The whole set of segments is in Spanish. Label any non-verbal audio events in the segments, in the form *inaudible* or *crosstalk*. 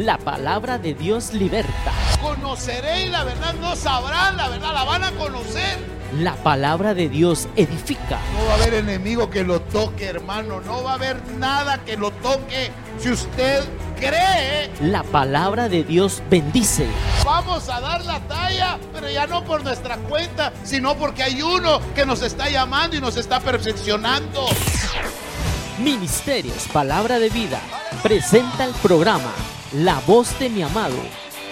La palabra de Dios liberta. Conoceréis la verdad, no sabrán la verdad, la van a conocer. La palabra de Dios edifica. No va a haber enemigo que lo toque, hermano. No va a haber nada que lo toque. Si usted cree, La palabra de Dios bendice. vamos a dar la talla, pero ya no por nuestra cuenta, sino porque hay uno que nos está llamando y nos está perfeccionando. Ministerios Palabra de Vida presenta el programa La voz de mi amado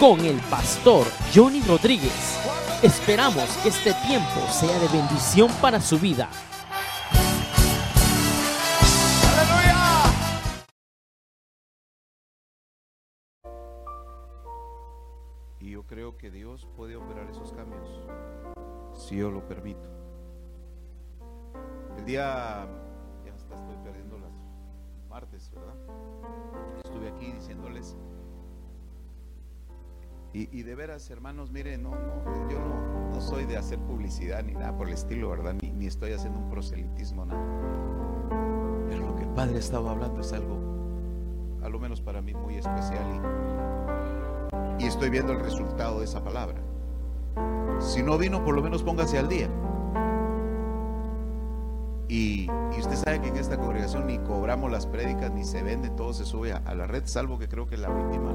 con el pastor Johnny Rodríguez. Esperamos que este tiempo sea de bendición para su vida. Y yo creo que Dios puede operar esos cambios si yo lo permito. El día, Y, de veras, hermanos, miren, no, no, yo no, soy de hacer publicidad ni nada por el estilo, ¿verdad? Ni, estoy haciendo un proselitismo, nada. Pero lo que el Padre estaba hablando es algo, a lo menos para mí, muy especial y, estoy viendo el resultado de esa palabra. Si no vino, por lo menos póngase al día. Y, usted sabe que en esta congregación ni cobramos las prédicas, ni se vende, todo se sube a, a la red, salvo que creo que la última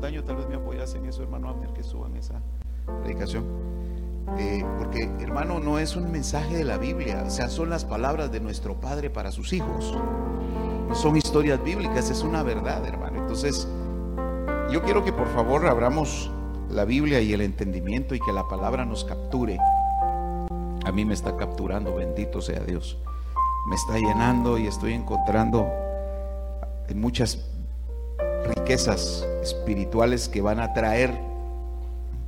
daño, tal vez me apoyas en eso, hermano Abner, que suban esa predicación. Eh, porque, hermano, no es un mensaje de la Biblia, o sea, son las palabras de nuestro Padre para sus hijos. No son historias bíblicas, es una verdad, hermano. Entonces, yo quiero que por favor abramos la Biblia y el entendimiento y que la palabra nos capture. A mí me está capturando, bendito sea Dios. Me está llenando y estoy encontrando muchas riquezas espirituales que van a traer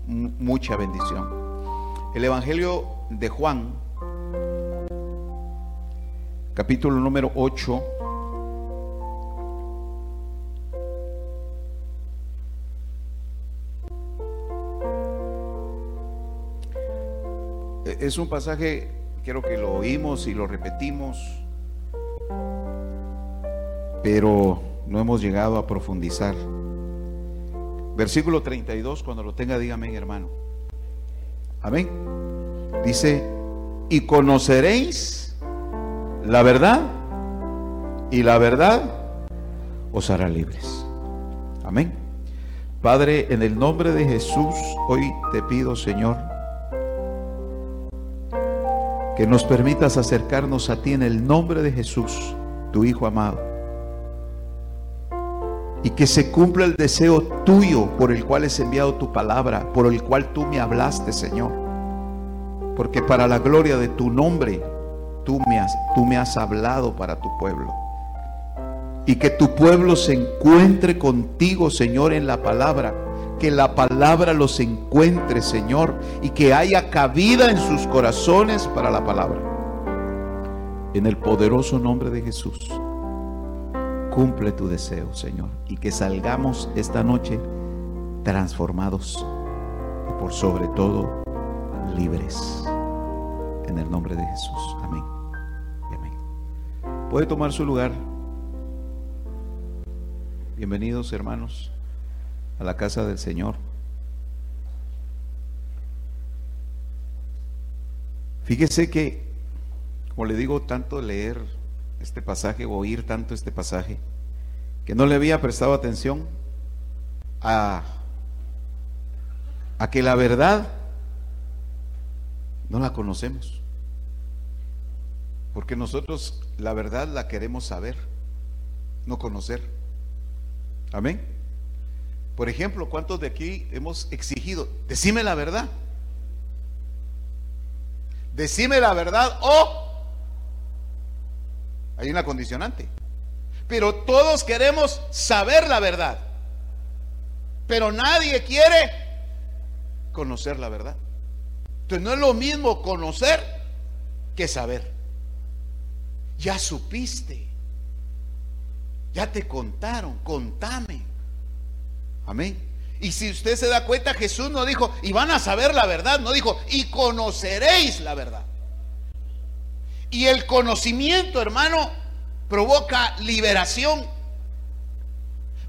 mu- mucha bendición. El Evangelio de Juan, capítulo número 8. E- Es un pasaje, quiero que lo oímos y lo repetimos, pero no hemos llegado a profundizar. Versículo 32, cuando lo tenga, dígame, hermano. Amén. Dice, y conoceréis la verdad, y la verdad os hará libres. Amén. Padre, en el nombre de Jesús, hoy te pido, Señor, que nos permitas acercarnos a ti en el nombre de Jesús, tu Hijo amado. Y que se cumpla el deseo tuyo por el cual es enviado tu palabra, por el cual tú me hablaste, Señor. Porque para la gloria de tu nombre, tú me has, tú me has hablado para tu pueblo. Y que tu pueblo se encuentre contigo, Señor, en la palabra. Que la palabra los encuentre, Señor, y que haya cabida en sus corazones para la palabra. En el poderoso nombre de Jesús, cumple tu deseo, Señor, y que salgamos esta noche transformados y por sobre todo libres. En el nombre de Jesús. Amén. Amén. Puede tomar su lugar. Bienvenidos, hermanos, a la casa del Señor. Fíjese que, como le digo, tanto leer este pasaje o oír tanto este pasaje, que no le había prestado atención a, a que la verdad no la conocemos. Porque nosotros la verdad la queremos saber, no conocer. Amén. Por ejemplo, ¿cuántos de aquí hemos exigido, decime la verdad? Decime la verdad o hay una condicionante. Pero todos queremos saber la verdad. Pero nadie quiere conocer la verdad. Entonces no es lo mismo conocer que saber. Ya supiste. Ya te contaron, contame. Amén. Y si usted se da cuenta, Jesús no dijo, y van a saber la verdad, no dijo, y conoceréis la verdad. Y el conocimiento, hermano, provoca liberación.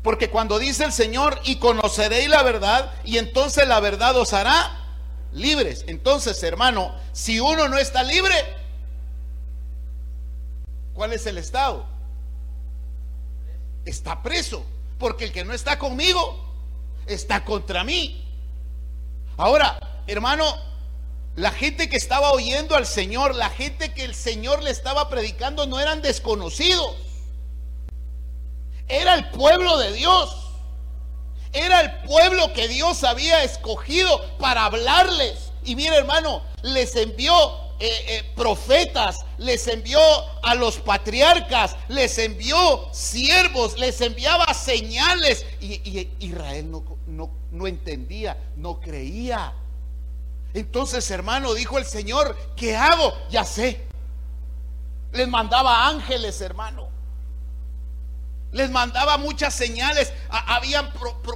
Porque cuando dice el Señor, y conoceréis la verdad, y entonces la verdad os hará libres. Entonces, hermano, si uno no está libre, ¿cuál es el estado? Está preso. Porque el que no está conmigo, está contra mí. Ahora, hermano, la gente que estaba oyendo al Señor, la gente que el Señor le estaba predicando, no eran desconocidos. Era el pueblo de Dios. Era el pueblo que Dios había escogido para hablarles. Y mire hermano, les envió eh, eh, profetas, les envió a los patriarcas, les envió siervos, les enviaba señales. Y, Israel no, no, no entendía, no creía. Entonces, hermano, dijo el Señor, ¿qué hago? Ya sé. Les mandaba ángeles, hermano. Les mandaba muchas señales, habían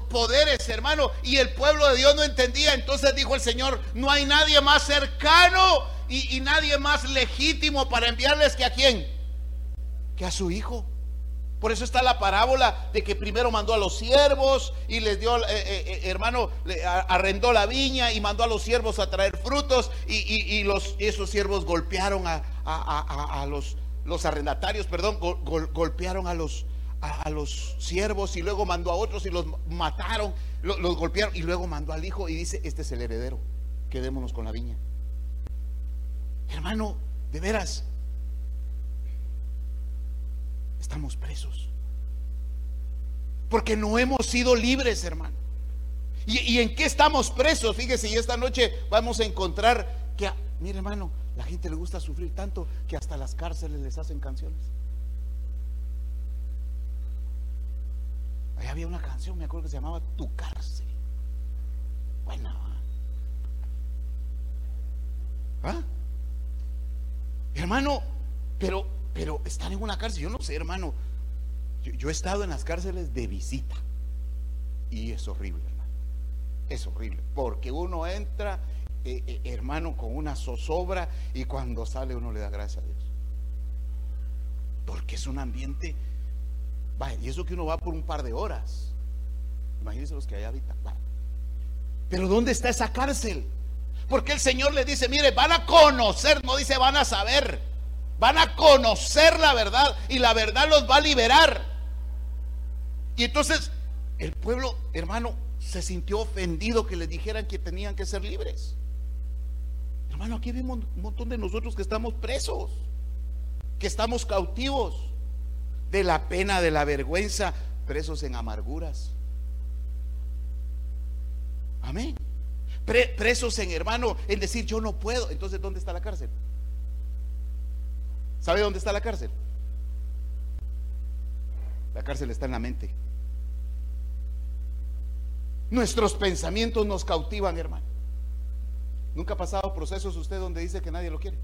poderes, hermano, y el pueblo de Dios no entendía. Entonces dijo el Señor, no hay nadie más cercano y, nadie más legítimo para enviarles que a quién, que a su hijo. Por eso está la parábola de que primero mandó a los siervos y les dio, eh, eh, eh, hermano, arrendó la viña y mandó a los siervos a traer frutos y, esos siervos golpearon a, los, los arrendatarios, perdón, golpearon a los, a, los siervos y luego mandó a otros y los mataron, los, golpearon y luego mandó al hijo y dice, este es el heredero, quedémonos con la viña. Hermano, de veras, estamos presos. Porque no hemos sido libres, hermano. ¿Y, en qué estamos presos? Fíjese, y esta noche vamos a encontrar que, mire hermano, la gente le gusta sufrir tanto que hasta las cárceles les hacen canciones. Ahí había una canción, me acuerdo que se llamaba Tu cárcel. Bueno. ¿Ah? Hermano, pero, pero están en una cárcel. Yo no sé, hermano. Yo, he estado en las cárceles de visita. Y es horrible, hermano. Es horrible. Porque uno entra, eh, eh, hermano, con una zozobra y cuando sale uno le da gracias a Dios. Porque es un ambiente y eso que uno va por un par de horas. Imagínense los que allá habitan. Pero ¿dónde está esa cárcel? Porque el Señor le dice, mire, van a conocer, no dice van a saber, van a conocer la verdad y la verdad los va a liberar. Y entonces el pueblo, hermano, se sintió ofendido que le dijeran que tenían que ser libres. Hermano, aquí vimos un montón de nosotros que estamos presos, que estamos cautivos de la pena, de la vergüenza, presos en amarguras. Amén. presos en hermano, en decir yo no puedo. Entonces, ¿dónde está la cárcel? ¿Sabe dónde está la cárcel? La cárcel está en la mente. Nuestros pensamientos nos cautivan, hermano. ¿Nunca ha pasado procesos usted donde dice que nadie lo quiere?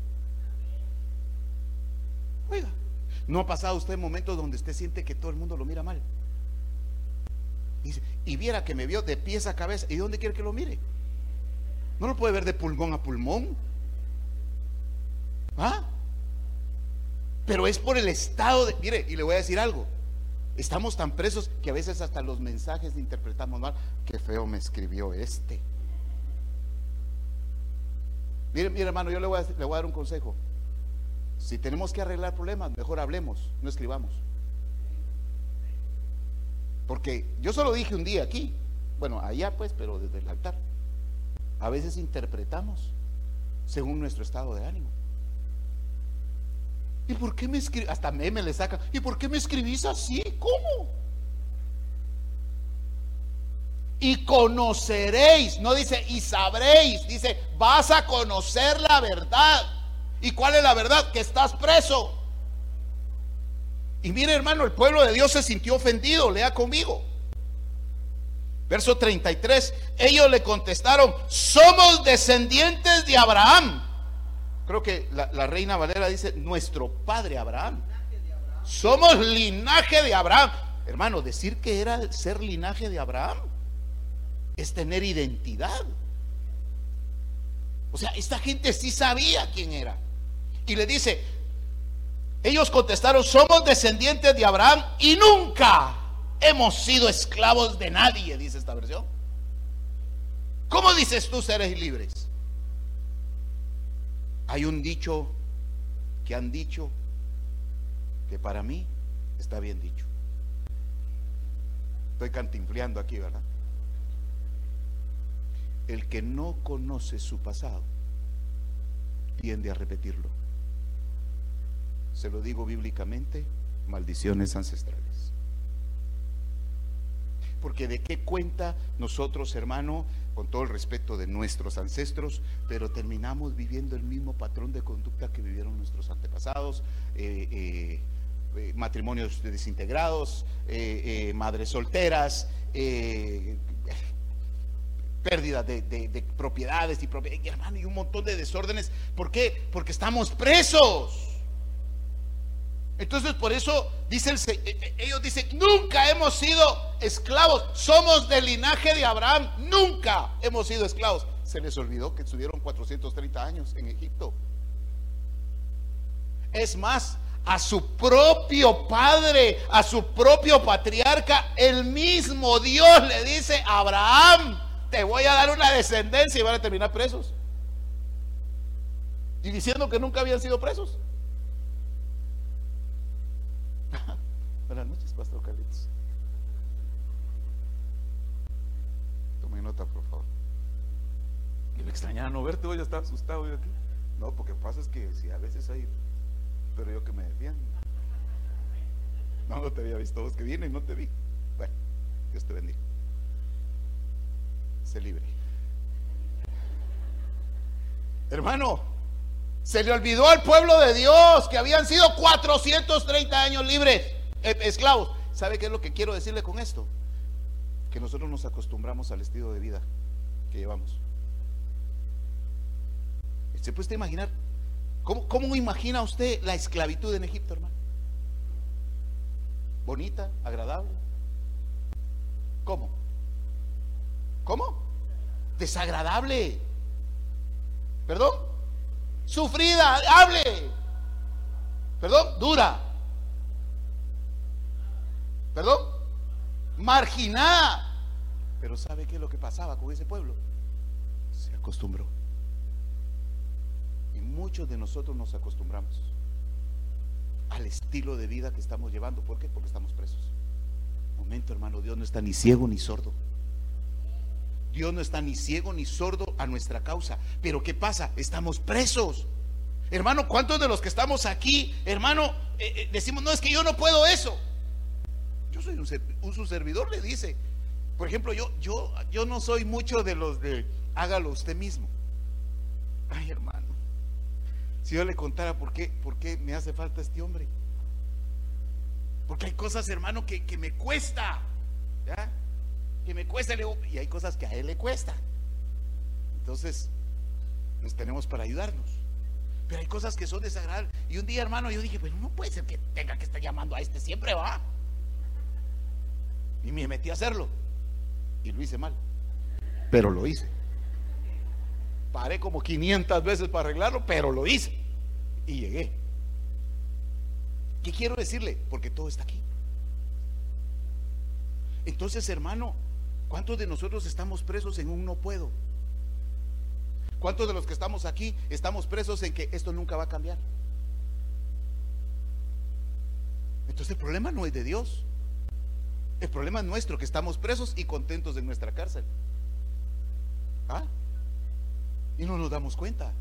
Oiga. ¿No ha pasado usted momentos donde usted siente que todo el mundo lo mira mal? Y, viera que me vio de pies a cabeza. ¿Y dónde quiere que lo mire? No lo puede ver de pulmón a pulmón. ¿Ah? Pero es por el estado de... Mire, y le voy a decir algo. Estamos tan presos que a veces hasta los mensajes interpretamos mal. Qué feo me escribió este. Mire, mire hermano, yo le voy le voy a dar un consejo. Si tenemos que arreglar problemas, mejor hablemos, no escribamos. Porque yo solo dije un día aquí, bueno, allá pues, pero desde el altar. A veces interpretamos según nuestro estado de ánimo. ¿Y por qué me escribís? Hasta meme le saca. ¿Y por qué me escribís así? ¿Cómo? Y conoceréis, no dice y sabréis, dice vas a conocer la verdad. ¿Y cuál es la verdad? Que estás preso. Y mire hermano, el pueblo de Dios se sintió ofendido. Lea conmigo. Verso 33. Ellos le contestaron, somos descendientes de Abraham. Creo que la, reina Valera dice, nuestro padre Abraham. Somos linaje de Abraham. Hermano, decir que era ser linaje de Abraham es tener identidad. O sea, esta gente sí sabía quién era. Y le dice, ellos contestaron, somos descendientes de Abraham y nunca hemos sido esclavos de nadie, dice esta versión. ¿Cómo dices tú seres libres? Hay un dicho que han dicho que para mí está bien dicho. Estoy cantinfleando aquí, ¿verdad? El que no conoce su pasado tiende a repetirlo. Se lo digo bíblicamente, maldiciones ancestrales. Porque de qué cuenta nosotros, hermano, con todo el respeto de nuestros ancestros, pero terminamos viviendo el mismo patrón de conducta que vivieron nuestros antepasados, eh, eh, eh, matrimonios desintegrados, madres solteras, pérdida de, propiedades y, y, hermano, y un montón de desórdenes. ¿Por qué? Porque estamos presos. Entonces por eso eh, eh, ellos dicen, nunca hemos sido esclavos, somos del linaje de Abraham, nunca hemos sido esclavos. Se les olvidó que estuvieron 430 años en Egipto. Es más, a su propio padre, a su propio patriarca, el mismo Dios le dice, Abraham, te voy a dar una descendencia y van a terminar presos. Y diciendo que nunca habían sido presos. Buenas noches, Pastor Carlitos. Tome nota, por favor. Y me extrañaba no verte, hoy ya estaba asustado yo aquí. No, porque pasa es que si a veces hay, pero yo que me defiendo. No, no te había visto vos que viene y no te vi. Bueno, Dios te bendiga. Se libre. Hermano, se le olvidó al pueblo de Dios que habían sido 430 años libres, esclavos. ¿Sabe qué es lo que quiero decirle con esto? Que nosotros nos acostumbramos al estilo de vida que llevamos. ¿Se puede imaginar? ¿Cómo, ¿Cómo imagina usted la esclavitud en Egipto, hermano? Bonita, agradable. ¿Cómo? ¿Cómo? Desagradable. ¿Perdón? sufrida, hable. Perdón, dura. Perdón, marginada. Pero ¿sabe qué es lo que pasaba con ese pueblo? Se acostumbró. Y muchos de nosotros nos acostumbramos al estilo de vida que estamos llevando. ¿Por qué? Porque estamos presos. Momento, hermano, Dios no está ni ciego ni sordo. Dios no está ni ciego ni sordo a nuestra causa. Pero ¿qué pasa? Estamos presos. Hermano, ¿cuántos de los que estamos aquí, hermano, eh, eh, decimos, no, es que yo no puedo eso? Soy un, su servidor, le dice. Por ejemplo, yo, yo, yo no soy mucho de los de hágalo usted mismo. Ay, hermano, si yo le contara por qué, por qué me hace falta este hombre. Porque hay cosas, hermano, que, que me cuesta. ¿ya? que me cuesta, y hay cosas que a él le cuesta. Entonces, nos tenemos para ayudarnos. Pero hay cosas que son desagradables. Y un día, hermano, yo dije, bueno, no puede ser que tenga que estar llamando a este siempre, va. Y me metí a hacerlo. Y lo hice mal. Pero lo hice. Paré como 500 veces para arreglarlo, pero lo hice. Y llegué. ¿Qué quiero decirle? Porque todo está aquí. Entonces, hermano, ¿Cuántos de nosotros estamos presos en un no puedo? ¿Cuántos de los que estamos aquí estamos presos en que esto nunca va a cambiar? Entonces el problema no es de Dios. El problema es nuestro, que estamos presos y contentos en nuestra cárcel. ¿Ah? Y no nos damos cuenta.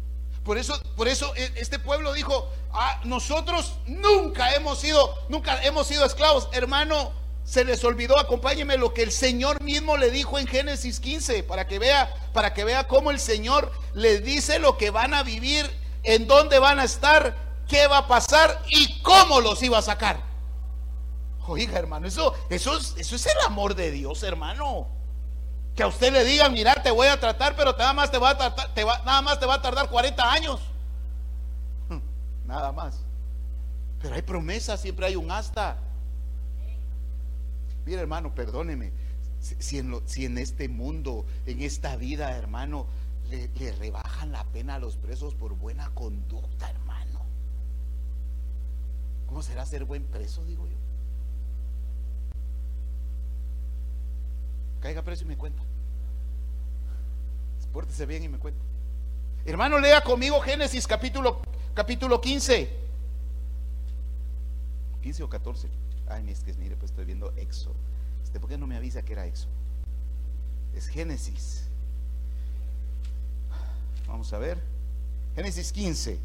Por eso, por eso e, este pueblo dijo, ah, nosotros nunca hemos sido, nunca hemos sido esclavos. Hermano, se les olvidó, acompáñeme lo que el Señor mismo le dijo en Génesis 15, para que vea, para que vea cómo el Señor les dice lo que van a vivir, en dónde van a estar, qué va a pasar y cómo los iba a sacar. Oiga, hermano, eso, eso, eso es el amor de Dios, hermano. Que a usted le digan, mira, te voy a tratar, pero nada más te va a tratar, te va, nada más te va a tardar 40 años. Nada más. Pero hay promesas, siempre hay un hasta. Mira, hermano, perdóneme. Si en, si en este mundo, en esta vida, hermano, le rebajan la pena a los presos por buena conducta, hermano. ¿Cómo será ser buen preso, digo yo? Caiga preso y me cuenta. Pórtese bien y me cuenta. Hermano, lea conmigo Génesis capítulo, capítulo 15. 15 o 14. Ay, es que mire, pues estoy viendo Éxodo. Este, ¿Por qué no me avisa que era Éxodo? Es Génesis. Vamos a ver. Génesis 15.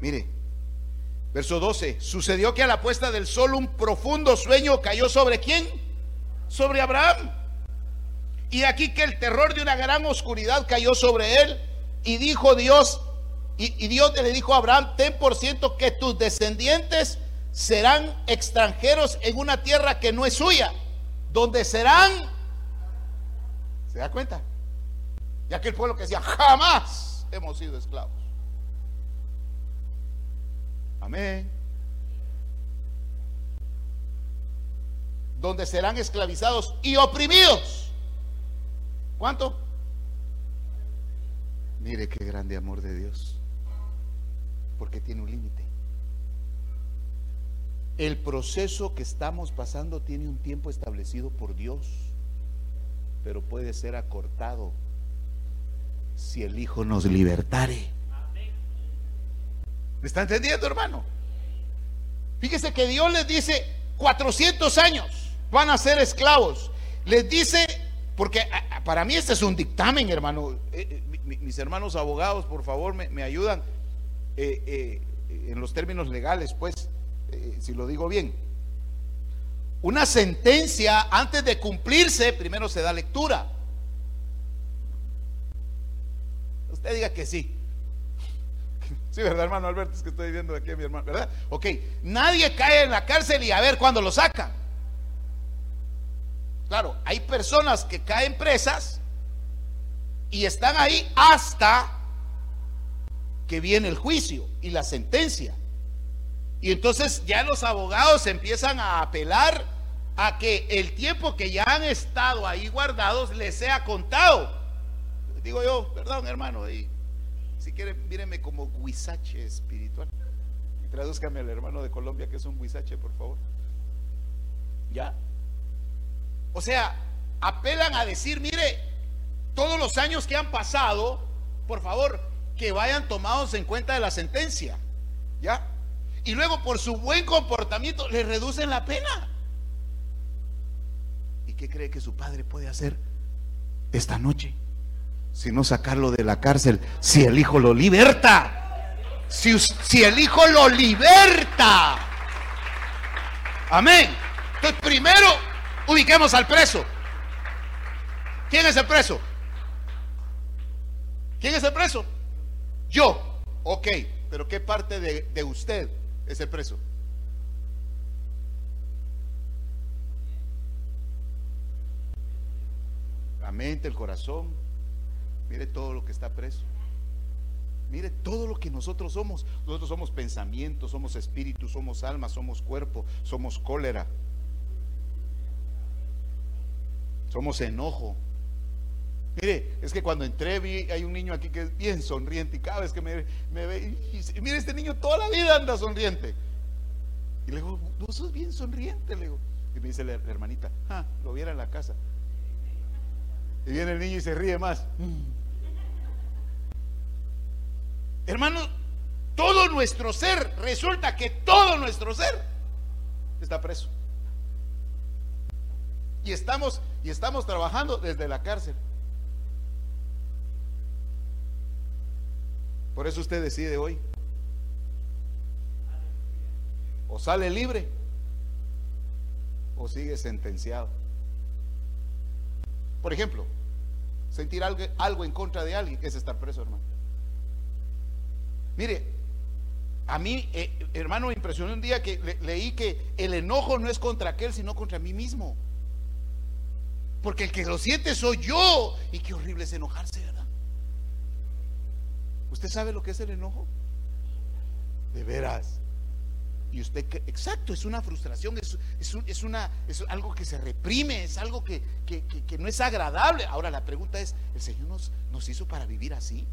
Mire, verso 12. Sucedió que a la puesta del sol un profundo sueño cayó sobre quién? Sobre Abraham. Y aquí que el terror de una gran oscuridad cayó sobre él. Y dijo Dios, y, Dios le dijo a Abraham, ten por ciento que tus descendientes serán extranjeros en una tierra que no es suya, donde serán, ¿se da cuenta? Y aquel pueblo que decía, jamás hemos sido esclavos. Amén. Donde serán esclavizados y oprimidos. ¿Cuánto? Mire qué grande amor de Dios. Porque tiene un límite. El proceso que estamos pasando tiene un tiempo establecido por Dios, pero puede ser acortado si el Hijo nos libertare. ¿Me está entendiendo, hermano? Fíjese que Dios les dice 400 años van a ser esclavos. Les dice, porque para mí este es un dictamen, hermano. Eh, eh, mis hermanos abogados, por favor, me, ayudan eh, en los términos legales, pues, si lo digo bien. Una sentencia, antes de cumplirse, primero se da lectura. Usted diga que sí. Sí, ¿verdad, hermano Alberto? Es que estoy viendo aquí a mi hermano, ¿verdad? Ok, nadie cae en la cárcel y a ver cuándo lo sacan. Claro, hay personas que caen presas y están ahí hasta que viene el juicio y la sentencia. Y entonces ya los abogados empiezan a apelar a que el tiempo que ya han estado ahí guardados les sea contado digo yo, perdón hermano, y si quieren, mírenme como guisache espiritual. Y tradúzcame al hermano de Colombia que es un guisache, por favor. ¿Ya? O sea, apelan a decir, mire, todos los años que han pasado, por favor, que vayan tomados en cuenta de la sentencia. ¿Ya? Y luego por su buen comportamiento le reducen la pena. ¿Y qué cree que su padre puede hacer esta noche? Sino sacarlo de la cárcel si el Hijo lo liberta. Si, el Hijo lo liberta. Amén. Entonces, primero ubiquemos al preso. ¿Quién es el preso? ¿Quién es el preso? Yo. Ok, pero ¿qué parte de, de usted es el preso? La mente, el corazón, Mire todo lo que está preso. Mire todo lo que nosotros somos. Nosotros somos pensamiento, somos espíritu, somos alma, somos cuerpo, somos cólera. Somos enojo. Mire, es que cuando entré vi, hay un niño aquí que es bien sonriente y cada vez que me, ve, y, mire, este niño toda la vida anda sonriente. Y le digo, vos sos bien sonriente, le digo. Y me dice la, hermanita, ah, lo viera en la casa. Y viene el niño y se ríe más. Hermano, todo nuestro ser, resulta que todo nuestro ser está preso. Y estamos, y estamos trabajando desde la cárcel. Por eso usted decide hoy. O sale libre o sigue sentenciado. Por ejemplo, sentir algo, algo en contra de alguien es estar preso, hermano. Mire, a mí, eh, hermano, me impresionó un día que leí que el enojo no es contra aquel, sino contra mí mismo. Porque el que lo siente soy yo. Y qué horrible es enojarse, ¿verdad? ¿Usted sabe lo que es el enojo? De veras. Y usted, exacto, es una frustración, es, es, una, es algo que se reprime, es algo que, no es agradable. Ahora la pregunta es, ¿el Señor nos, nos hizo para vivir así?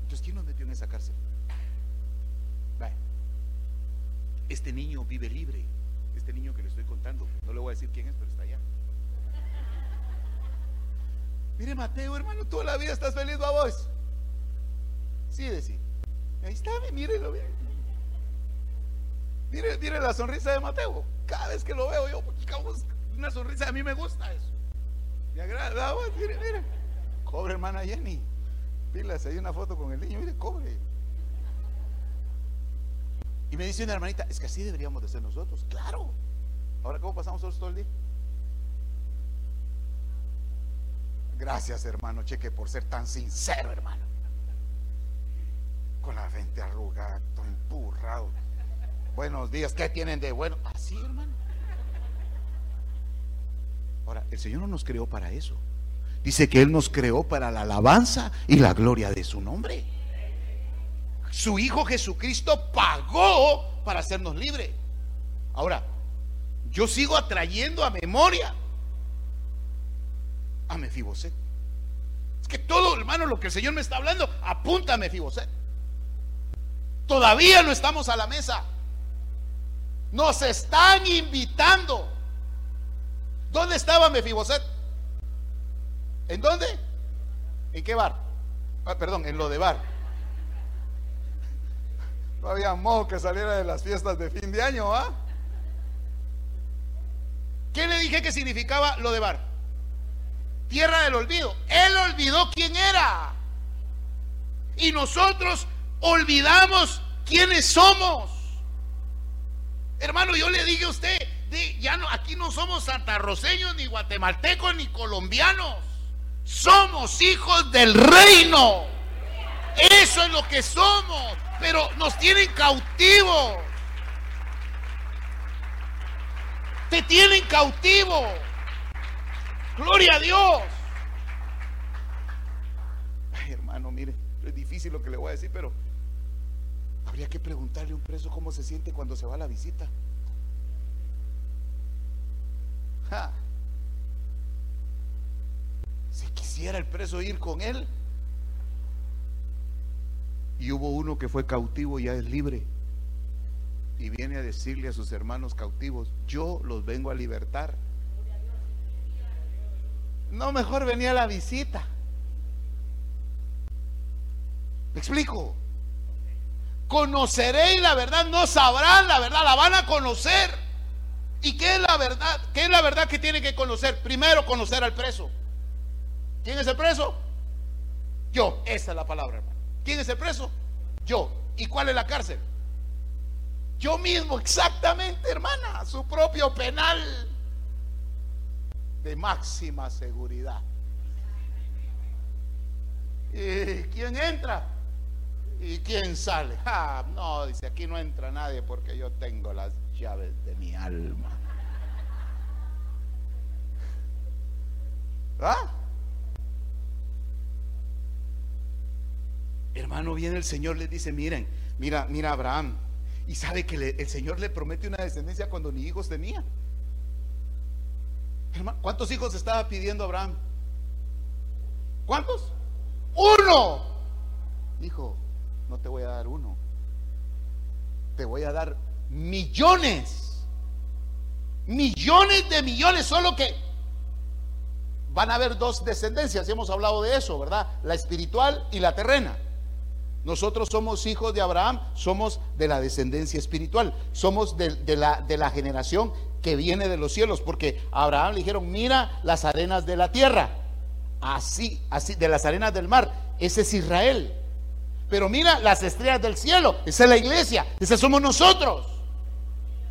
Entonces, ¿quién nos metió en esa cárcel? Este niño vive libre, Este niño que le estoy contando, no le voy a decir quién es, pero está allá. Mire, Mateo, hermano, toda la vida estás feliz, vos. Sí, decir. Ahí está, mírelo bien. Mire, mire la sonrisa de Mateo. Cada vez que lo veo yo, una sonrisa, a mí me gusta eso. Me agrada, mire, mire. Cobre, hermana Jenny. Pilas, hay una foto con el niño, mire, cobre. Y me dice una hermanita, es que así deberíamos de ser nosotros. Claro. Ahora, ¿cómo pasamos nosotros todo el día? Gracias, hermano Cheque, por ser tan sincero, hermano. Con la frente arrugada, todo empurrado. Buenos días, ¿qué tienen de bueno? Así, hermano. Ahora, el Señor no nos creó para eso. Dice que Él nos creó para la alabanza y la gloria de su nombre. Su Hijo Jesucristo pagó para hacernos libres. Ahora, yo sigo atrayendo a memoria a Mefiboset. Es que todo, hermano, lo que el Señor me está hablando, apunta a Mefiboset. Todavía no estamos a la mesa. Nos están invitando. ¿Dónde estaba Mefiboset? ¿En dónde? ¿En qué bar? Ah, perdón, en lo de bar. No había modo que saliera de las fiestas de fin de año, ¿ah? ¿Qué le dije que significaba lo de bar? Tierra del olvido. Él olvidó quién era. Y nosotros olvidamos quiénes somos. Hermano, yo le dije a usted, ya no, aquí no somos santarroceños, ni guatemaltecos, ni colombianos. Somos hijos del reino. Eso es lo que somos. Pero nos tienen cautivos. Te tienen cautivo. Gloria a Dios. Ay, hermano, mire, es difícil lo que le voy a decir, pero habría que preguntarle a un preso cómo se siente cuando se va a la visita. Si quisiera el preso ir con él. Y hubo uno que fue cautivo y ya es libre. Y viene a decirle a sus hermanos cautivos, yo los vengo a libertar. No, mejor venía a la visita. ¿Me explico? Conoceréis la verdad, no sabrán la verdad, la van a conocer. ¿Y qué es la verdad? ¿Qué es la verdad que tiene que conocer? Primero conocer al preso. ¿Quién es el preso? Yo, esa es la palabra, hermano. ¿Quién es el preso? Yo. ¿Y cuál es la cárcel? Yo mismo, exactamente, hermana, su propio penal de máxima seguridad. ¿Y quién entra? ¿Y quién sale? *laughs* Ah, no, dice, aquí no entra nadie porque yo tengo las llaves de mi alma. *laughs* ¿Ah? Hermano, viene el Señor, le dice, miren, mira, mira Abraham. Y sabe que el Señor le promete una descendencia cuando ni hijos tenía. ¿cuántos hijos estaba pidiendo Abraham? ¿Cuántos? Uno. Dijo, no te voy a dar uno. Te voy a dar millones. Millones de millones, solo que van a haber dos descendencias. Hemos hablado de eso, ¿verdad? La espiritual y la terrena. Nosotros somos hijos de Abraham, somos de la descendencia espiritual, somos de, la, de la generación que viene de los cielos, porque a Abraham le dijeron, mira las arenas de la tierra, así, así, de las arenas del mar, ese es Israel. Pero mira las estrellas del cielo, esa es la iglesia, esa somos nosotros.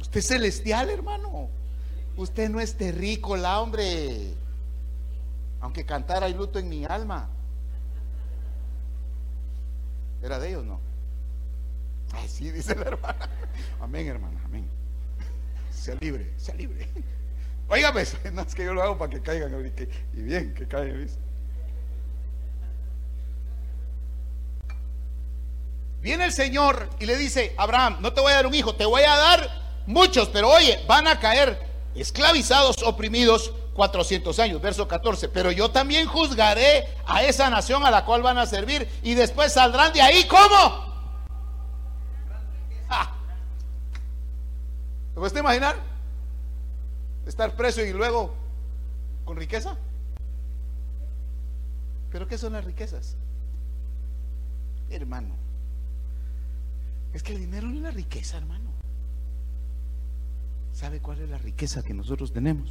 Usted es celestial, hermano. Usted no es terrícola, hombre. Aunque cantara y luto en mi alma. ¿Era de ellos no? Ay, sí, dice la hermana. Amén, hermana, amén sea libre, sea libre. Oiga, pues, *laughs* no es que yo lo hago para que caigan y bien, que caigan. Viene el Señor y le dice, Abraham, no te voy a dar un hijo, te voy a dar muchos, pero oye, van a caer esclavizados, oprimidos 400 años, verso 14. Pero yo también juzgaré a esa nación a la cual van a servir y después saldrán de ahí, ¿cómo? ¿Se puede imaginar? estar preso y luego con riqueza. ¿Pero qué son las riquezas? Hermano, es que el dinero no es la riqueza, hermano. ¿Sabe cuál es la riqueza que nosotros tenemos?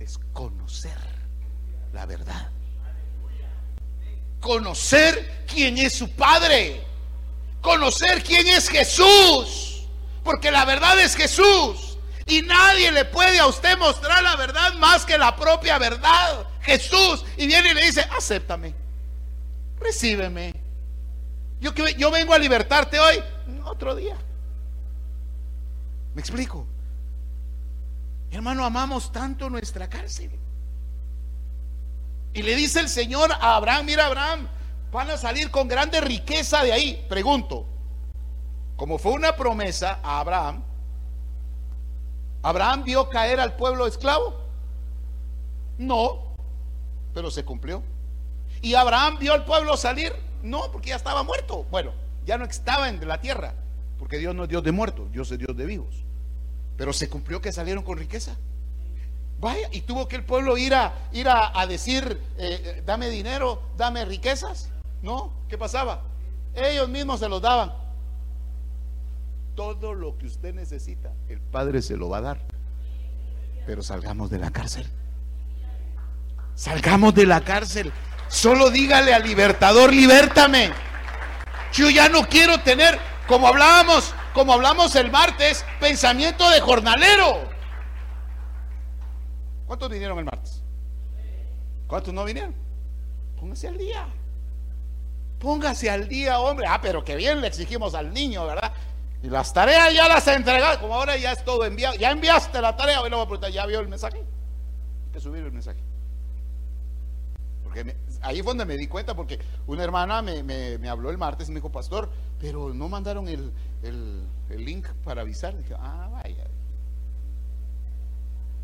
Es conocer la verdad. Conocer quién es su Padre. Conocer quién es Jesús. Porque la verdad es Jesús. Y nadie le puede a usted mostrar la verdad más que la propia verdad. Jesús. Y viene y le dice, acéptame. Recíbeme. Yo, yo vengo a libertarte hoy. Otro día. ¿Me explico? Hermano, amamos tanto nuestra cárcel. Y le dice el Señor a Abraham, mira Abraham, van a salir con grande riqueza de ahí. Pregunto, como fue una promesa a Abraham, ¿Abraham vio caer al pueblo esclavo? No, pero se cumplió. ¿Y Abraham vio al pueblo salir? No, porque ya estaba muerto. Bueno, ya no estaba en la tierra, porque Dios no es Dios de muertos, Dios es Dios de vivos. Pero se cumplió que salieron con riqueza. Vaya, y tuvo que el pueblo ir a, ir a, decir, eh, eh, dame dinero, dame riquezas. No, ¿qué pasaba? Ellos mismos se los daban. Todo lo que usted necesita, el Padre se lo va a dar. Pero salgamos de la cárcel. Salgamos de la cárcel. Solo dígale al libertador, libértame. Yo ya no quiero tener, como hablábamos, como hablamos el martes, pensamiento de jornalero. ¿Cuántos vinieron el martes? ¿Cuántos no vinieron? Póngase al día. Póngase al día, hombre. Ah, pero que bien le exigimos al niño, ¿verdad? Y las tareas ya las ha entregado. Como ahora ya es todo enviado. Ya enviaste la tarea. Hoy le voy a preguntar, ¿ya vio el mensaje? Hay que subir el mensaje. Porque ahí fue donde me di cuenta, porque una hermana me, habló el martes y me dijo, pastor, pero no mandaron el, link para avisar. Dije, ah, vaya.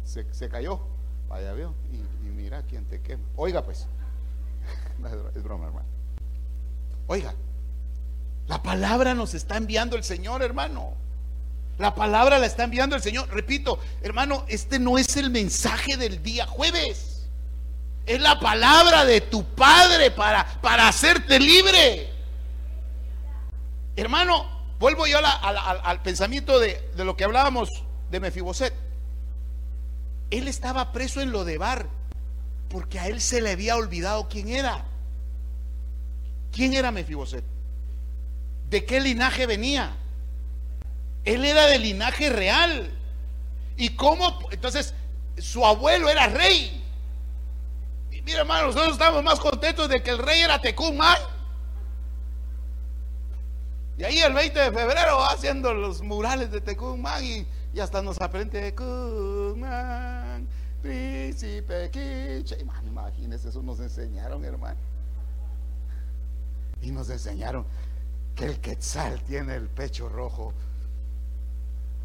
Se, cayó. Vaya, vio. Y, mira quién te quema. Oiga, pues. *laughs* es broma, hermano. Oiga, la palabra nos está enviando el Señor, hermano. La palabra la está enviando el Señor. Repito, hermano, este no es el mensaje del día jueves. Es la palabra de tu Padre para, para hacerte libre. Hermano, vuelvo yo al pensamiento de, de, lo que hablábamos de Mefiboset. Él estaba preso en lo de Bar porque a él se le había olvidado quién era. ¿Quién era Mefiboset? ¿De qué linaje venía? Él era de linaje real. ¿Y cómo? Entonces, su abuelo era rey. Mira, hermano, nosotros estamos más contentos de que el rey era Tecumán. Y ahí el 20 de febrero va haciendo los murales de Tecumán y, hasta nos aprende Tecumán, príncipe Quiche. imagínense, eso nos enseñaron, hermano. Y nos enseñaron que el quetzal tiene el pecho rojo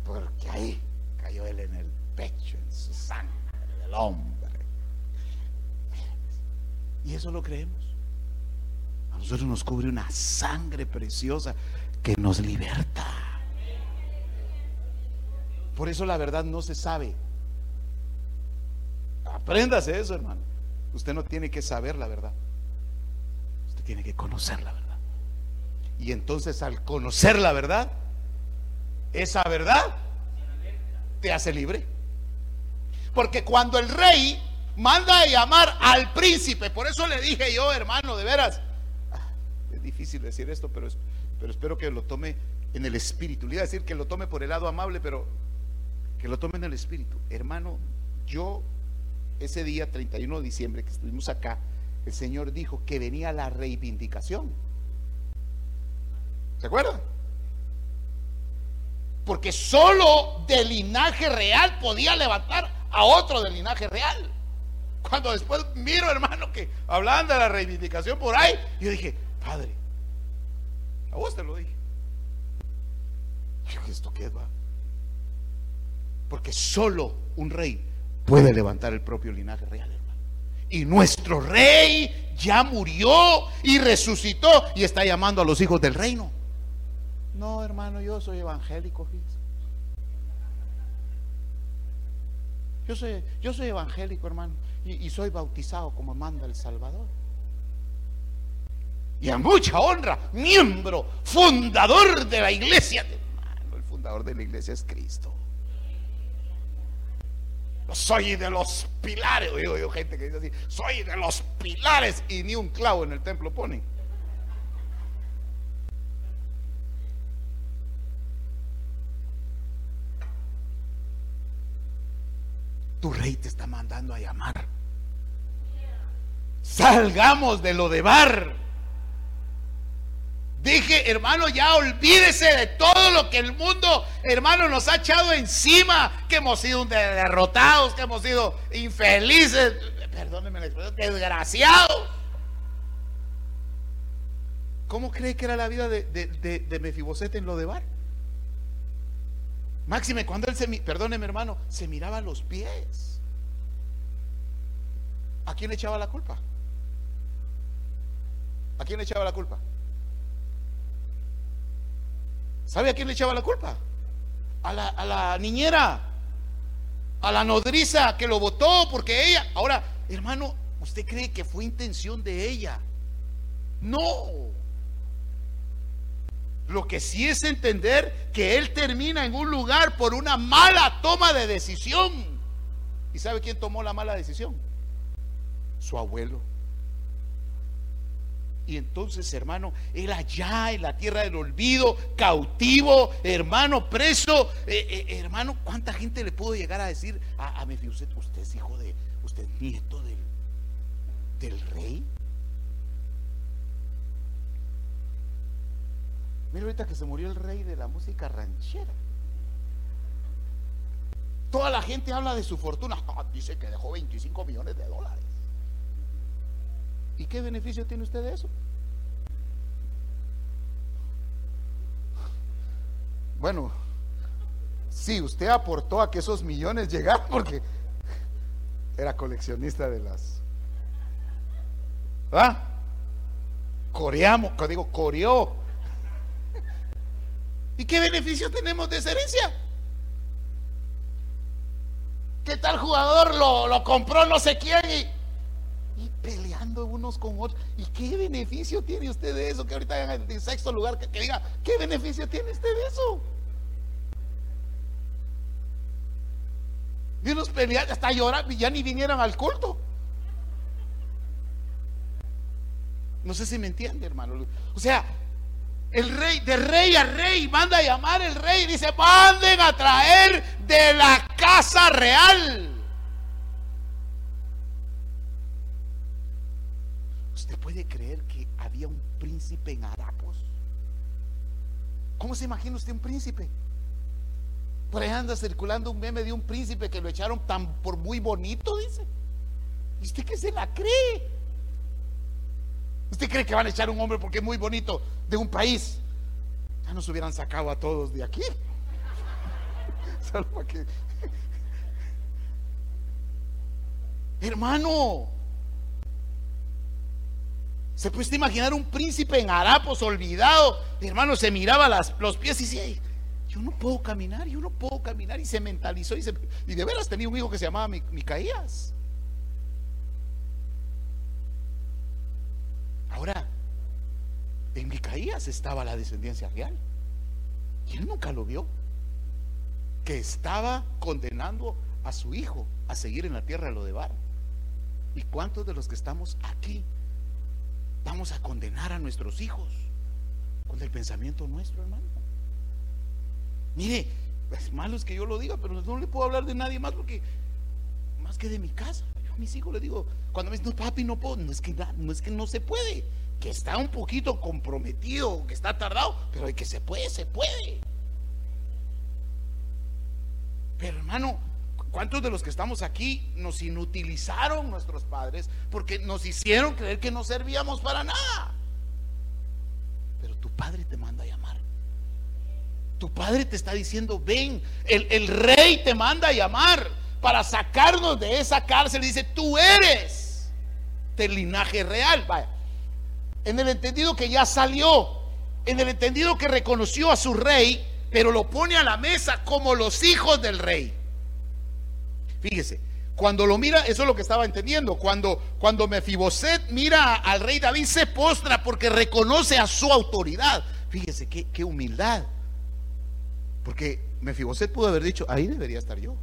porque ahí cayó él en el pecho, en su sangre del hombre. Y eso lo creemos. A nosotros nos cubre una sangre preciosa que nos liberta. Por eso la verdad no se sabe. Apréndase eso, hermano. Usted no tiene que saber la verdad. Usted tiene que conocer la verdad. Y entonces al conocer la verdad, esa verdad te hace libre. Porque cuando el rey manda a llamar al príncipe. Por eso le dije yo, hermano, de veras. Es difícil decir esto, pero, pero espero que lo tome en el espíritu. Le iba a decir que lo tome por el lado amable, pero que lo tome en el espíritu. Hermano, yo ese día 31 de diciembre que estuvimos acá, el Señor dijo que venía la reivindicación. ¿Se acuerdan? Porque solo del linaje real podía levantar a otro del linaje real. Cuando después miro, hermano, que hablaban de la reivindicación por ahí, yo dije, Padre, a vos te lo dije. ¿Esto qué va? Porque solo un rey puede levantar el propio linaje real, hermano. Y nuestro rey ya murió y resucitó y está llamando a los hijos del reino. No, hermano, yo soy evangélico, fíjese. Yo soy, yo soy evangélico, hermano, y, soy bautizado como manda el Salvador. Y a mucha honra, miembro, fundador de la iglesia. Hermano, el fundador de la iglesia es Cristo. Soy de los pilares, oigo gente que dice así, soy de los pilares y ni un clavo en el templo ponen. Tu rey te está mandando a llamar. Salgamos de lo de bar. Dije, hermano, ya olvídese de todo lo que el mundo, hermano, nos ha echado encima, que hemos sido derrotados, que hemos sido infelices, perdónenme la expresión, desgraciados. ¿Cómo cree que era la vida de, de, de, Mefibosete en lo de bar? Máxime, cuando él se, perdóneme hermano, se miraba los pies. ¿A quién le echaba la culpa? ¿A quién le echaba la culpa? ¿Sabe a quién le echaba la culpa? A la, niñera, a la nodriza que lo votó porque ella. Ahora, hermano, ¿usted cree que fue intención de ella? No. Lo que sí es entender que él termina en un lugar por una mala toma de decisión. ¿Y sabe quién tomó la mala decisión? Su abuelo. Y entonces, hermano, él allá en la tierra del olvido, cautivo, hermano, preso, eh, eh, hermano, ¿cuánta gente le pudo llegar a decir a, a usted, usted es hijo de, usted es nieto del, del rey? Mira ahorita que se murió el rey de la música ranchera. Toda la gente habla de su fortuna. dice que dejó 25 millones de dólares. ¿Y qué beneficio tiene usted de eso? Bueno, sí, usted aportó a que esos millones llegaran porque era coleccionista de las... ¿Ah? Coreamos, digo, coreó. ¿Y qué beneficio tenemos de esa herencia? ¿Qué tal jugador lo, compró no sé quién y y peleando unos con otros. ¿Y qué beneficio tiene usted de eso? Que ahorita en sexto lugar, que, diga, ¿qué beneficio tiene usted de eso? Y unos peleando, hasta llorar, y ya ni vinieron al culto. No sé si me entiende, hermano. O sea, el rey, de rey a rey, manda a llamar el rey, dice, manden a traer de la casa real puede creer que había un príncipe en Harapos? ¿Cómo se imagina usted un príncipe? Por ahí anda circulando un meme de un príncipe que lo echaron tan por muy bonito, dice. ¿Y usted qué se la cree? ¿Usted cree que van a echar un hombre porque es muy bonito de un país? Ya nos hubieran sacado a todos de aquí. *laughs* Hermano, ¿Se puede imaginar un príncipe en harapos olvidado? Mi hermano se miraba los pies y decía, yo no puedo caminar, yo no puedo caminar. Y se mentalizó y, y de veras tenía un hijo que se llamaba Micaías. Ahora, en Micaías estaba la descendencia real. Y él nunca lo vio. Que estaba condenando a su hijo a seguir en la tierra de Bar. ¿Y cuántos de los que estamos aquí vamos a condenar a nuestros hijos con el pensamiento nuestro, hermano. Mire, es malo es que yo lo diga, pero no le puedo hablar de nadie más porque más que de mi casa. Mis hijos les digo, cuando me dicen, no, papi, no puedo, no es que no, es que no se puede, que está un poquito comprometido, que está tardado, pero que se puede, se puede. Pero hermano, ¿Cuántos de los que estamos aquí nos inutilizaron nuestros padres porque nos hicieron creer que no servíamos para nada? Pero tu padre te manda a llamar. Tu padre te está diciendo, ven, el, el rey te manda a llamar para sacarnos de esa cárcel. dice, tú eres del linaje real. Vaya. En el entendido que ya salió, en el entendido que reconoció a su rey, pero lo pone a la mesa como los hijos del rey. Fíjese, cuando lo mira, eso es lo que estaba entendiendo. Cuando, cuando Mefiboset mira al rey David, se postra porque reconoce a su autoridad. Fíjese qué, qué humildad. Porque Mefiboset pudo haber dicho, ahí debería estar yo.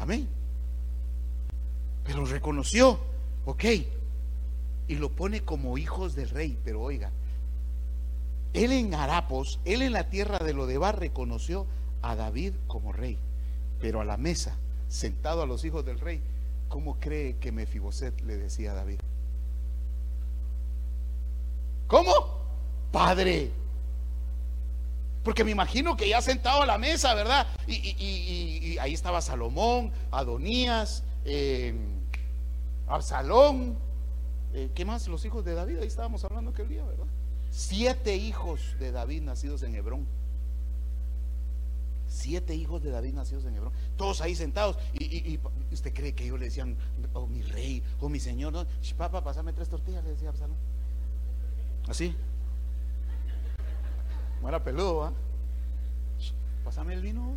Amén. Pero reconoció, ok, y lo pone como hijos del rey. Pero oiga, él en Harapos, él en la tierra de Lodebar reconoció a David como rey. Pero a la mesa, sentado a los hijos del rey, ¿cómo cree que Mefiboset le decía a David? ¿Cómo? Padre. Porque me imagino que ya sentado a la mesa, ¿verdad? Y, ahí estaba Salomón, Adonías, eh, Absalón. Eh, ¿Qué más? Los hijos de David. Ahí estábamos hablando aquel día, ¿verdad? Siete hijos de David nacidos en Hebrón. Siete hijos de David nacidos en Hebrón. Todos ahí sentados. Y, usted cree que ellos le decían, oh mi rey, oh mi señor. No, papá, pásame tres tortillas, le decía Absalón. Así. No era peludo, ¿ah? Pásame el vino.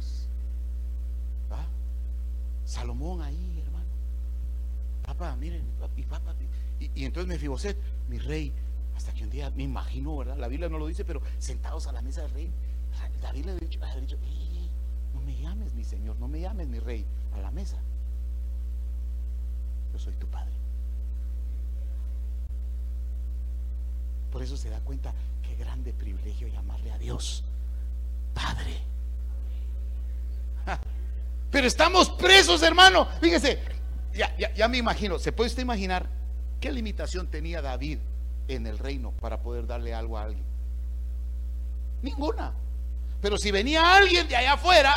Salomón ahí, hermano. Papá, miren, y papá. Y, entonces me Fiboset, mi rey, hasta que un día me imagino, ¿verdad? La Biblia no lo dice, pero sentados a la mesa del rey, David le ha dicho, dicho no me llames mi Señor, no me llames mi rey, a la mesa. Yo soy tu padre. Por eso se da cuenta qué grande privilegio llamarle a Dios Padre. *laughs* Pero estamos presos, hermano. Fíjese, ya, ya, me imagino, ¿se puede usted imaginar qué limitación tenía David en el reino para poder darle algo a alguien? Ninguna. Pero si venía alguien de allá afuera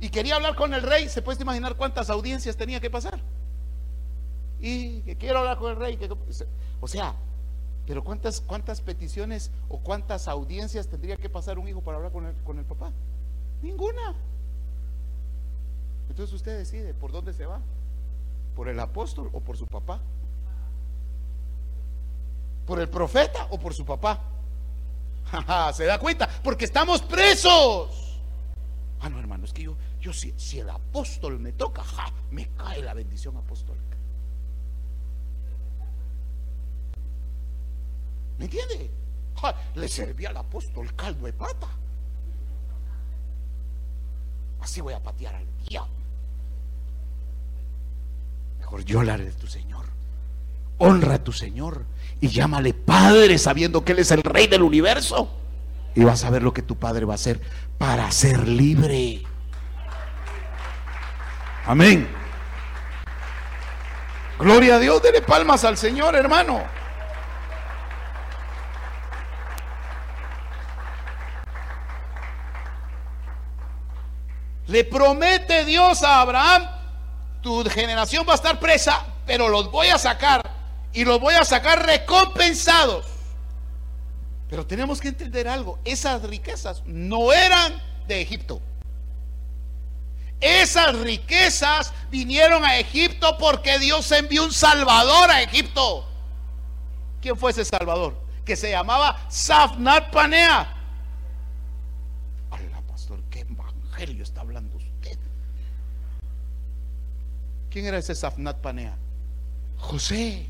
y quería hablar con el rey, ¿se puede imaginar cuántas audiencias tenía que pasar? Y que quiero hablar con el rey. o sea, pero ¿cuántas, cuántas peticiones o cuántas audiencias tendría que pasar un hijo para hablar con el, con el papá? Ninguna. Entonces usted decide por dónde se va. ¿Por el apóstol o por su papá? ¿Por el profeta o por su papá? *laughs* ¿Se da cuenta? Porque estamos presos. Ah, no, hermano, es que yo, yo si, si el apóstol me toca, me cae la bendición apostólica. ¿Me entiende? le servía al apóstol caldo de pata. Así voy a patear al diablo. Mejor yo hablaré de tu Señor. Honra a tu Señor y llámale Padre sabiendo que Él es el Rey del universo. Y vas a ver lo que tu Padre va a hacer para ser libre. Amén. Gloria a Dios, dele palmas al Señor, hermano. Le promete Dios a Abraham, tu generación va a estar presa, pero los voy a sacar y los voy a sacar recompensados. Pero tenemos que entender algo, esas riquezas no eran de Egipto. Esas riquezas vinieron a Egipto porque Dios envió un salvador a Egipto. ¿Quién fue ese salvador? Que se llamaba Safnat Panea. Hola, pastor, qué evangelio está ¿Quién era ese Safnat Panea? José.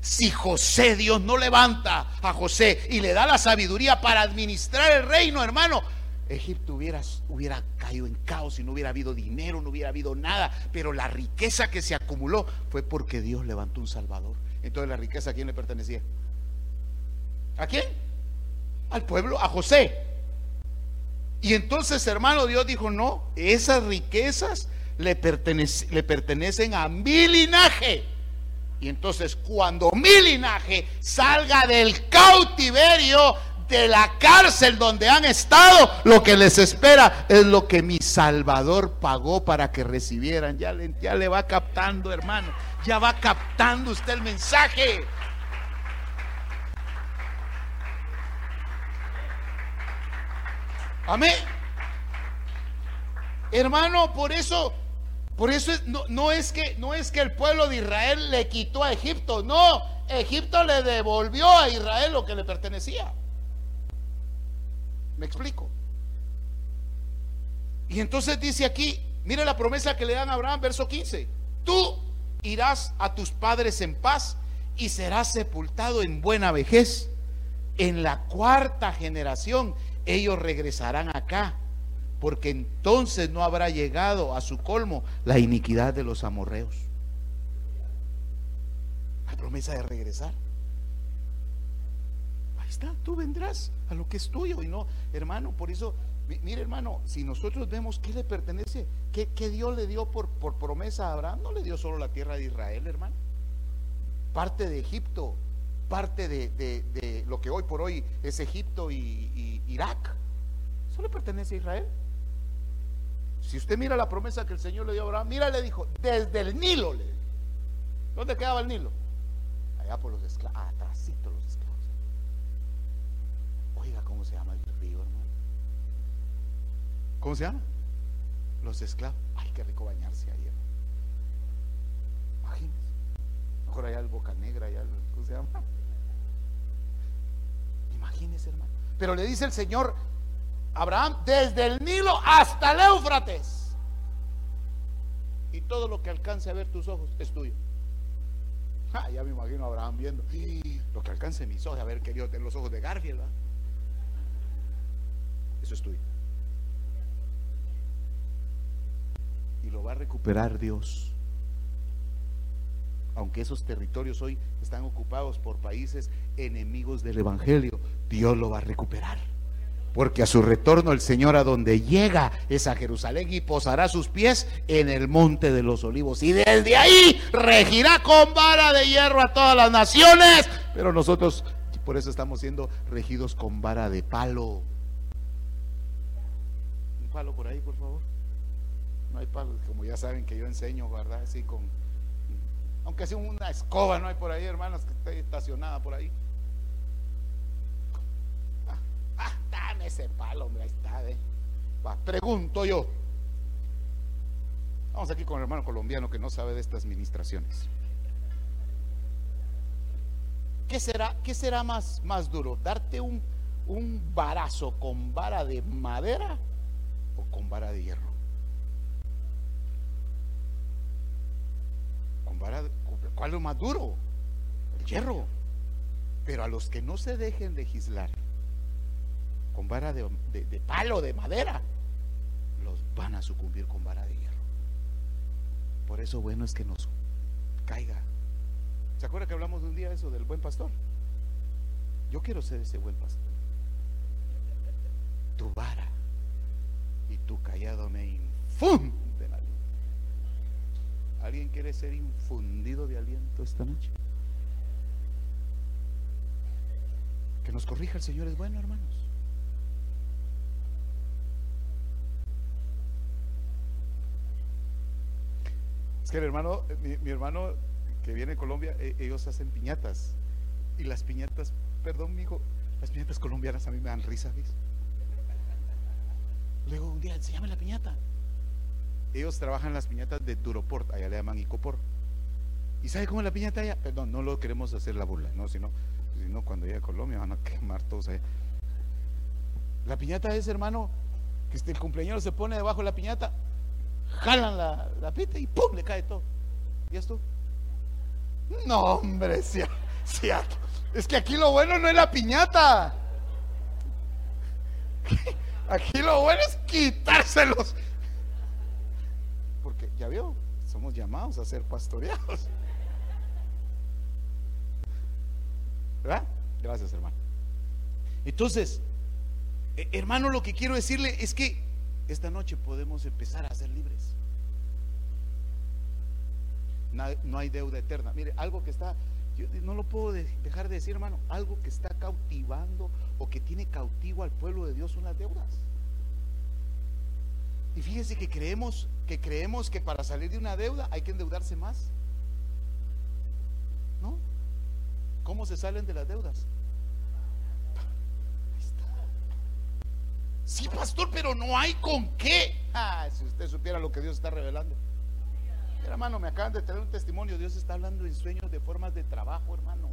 Si José, Dios no levanta a José y le da la sabiduría para administrar el reino, hermano, Egipto hubiera, hubiera caído en caos y no hubiera habido dinero, no hubiera habido nada. Pero la riqueza que se acumuló fue porque Dios levantó un Salvador. Entonces la riqueza a quién le pertenecía? ¿A quién? Al pueblo, a José. Y entonces, hermano, Dios dijo, no, esas riquezas le, le pertenecen a mi linaje. Y entonces cuando mi linaje salga del cautiverio, de la cárcel donde han estado, lo que les espera es lo que mi Salvador pagó para que recibieran. Ya le, ya le va captando, hermano. Ya va captando usted el mensaje. Amén. Hermano, por eso por eso no, es que, no es que el pueblo de Israel le quitó a Egipto, no, Egipto le devolvió a Israel lo que le pertenecía. ¿Me explico? Y entonces dice aquí, Mire la promesa que le dan a Abraham, verso 15. Tú irás a tus padres en paz y serás sepultado en buena vejez. En la cuarta generación ellos regresarán acá, porque entonces no habrá llegado a su colmo la iniquidad de los amorreos. La promesa de regresar. Ahí está, tú vendrás a lo que es tuyo y no, hermano, por eso Mire hermano, si nosotros vemos qué le pertenece, qué, Dios le dio por, promesa a Abraham, no le dio solo la tierra de Israel, hermano. Parte de Egipto, parte de, lo que hoy por hoy es Egipto y, Irak. Eso le pertenece a Israel. Si usted mira la promesa que el Señor le dio a Abraham, mira, le dijo, desde el Nilo le ¿Dónde quedaba el Nilo? Allá por los esclavos, atrásito los esclavos. Oiga, ¿cómo se llama el río, hermano? ¿Cómo se llama? Los esclavos. Ay, qué rico bañarse ahí, hermano. Imagínense. Mejor allá el Boca Negra, allá el, ¿cómo se llama? Imagínense, hermano. Pero le dice el Señor Abraham, desde el Nilo hasta el Éufrates. Y todo lo que alcance a ver tus ojos es tuyo. Ya me imagino a Abraham viendo. Lo que alcance mis ojos, a ver querido tener los ojos de Garfield. Eso es tuyo. y lo va a recuperar Dios. Aunque esos territorios hoy están ocupados por países enemigos del Evangelio, Dios lo va a recuperar. Porque a su retorno el Señor a donde llega es a Jerusalén y posará sus pies en el monte de los olivos. Y desde ahí regirá con vara de hierro a todas las naciones. Pero nosotros por eso estamos siendo regidos con vara de palo. Un palo por ahí, por favor no hay palos, como ya saben que yo enseño, ¿verdad? Así con, aunque sea una escoba, no hay por ahí, hermanos, que esté estacionada por ahí. Dame ese palo, hombre, ahí está, ¿eh? pregunto yo. Vamos aquí con el hermano colombiano que no sabe de estas ministraciones. ¿Qué será, qué será más, más duro? ¿Darte un, un varazo con vara de madera o con vara de hierro? ¿Cuál es lo más duro? El hierro. Pero a los que no se dejen legislar con vara de, palo, de madera, los van a sucumbir con vara de hierro. Por eso bueno es que nos caiga. ¿Se acuerda que hablamos de un día eso del buen pastor? Yo quiero ser ese buen pastor. Tu vara y tu callado me infunden ¿Alguien quiere ser infundido de aliento esta noche? Que nos corrija el Señor es bueno, hermanos. Es que el hermano, mi, hermano que viene de Colombia, e, ellos hacen piñatas. Y las piñatas, perdón, mi hijo, las piñatas colombianas a mí me dan risa, ¿ves? Luego un día, enséñame la piñata. Ellos trabajan las piñatas de Duroport, allá le llaman Icopor. ¿Y sabe cómo es la piñata allá? Perdón, no lo queremos hacer la burla, no, sino, sino cuando llegue a Colombia van a quemar todos allá. La piñata es, hermano, que el cumpleaños se pone debajo de la piñata, jalan la, la pita y ¡pum! le cae todo. ¿Y esto? No, hombre, si, es que aquí lo bueno no es la piñata. *laughs* Aquí lo bueno es quitárselos ya vio, somos llamados a ser pastoreados. ¿Verdad? Gracias, hermano. Entonces, eh, hermano, lo que quiero decirle es que esta noche podemos empezar a ser libres. No hay deuda eterna. Mire, algo que está, yo no lo puedo dejar de decir, hermano, algo que está cautivando o que tiene cautivo al pueblo de Dios son las deudas. Y fíjense que creemos que creemos que para salir de una deuda hay que endeudarse más. ¿No? ¿Cómo se salen de las deudas? Sí, pastor, pero no hay con qué. Ah, si usted supiera lo que Dios está revelando. hermano, me acaban de tener un testimonio. Dios está hablando en sueños de formas de trabajo, hermano.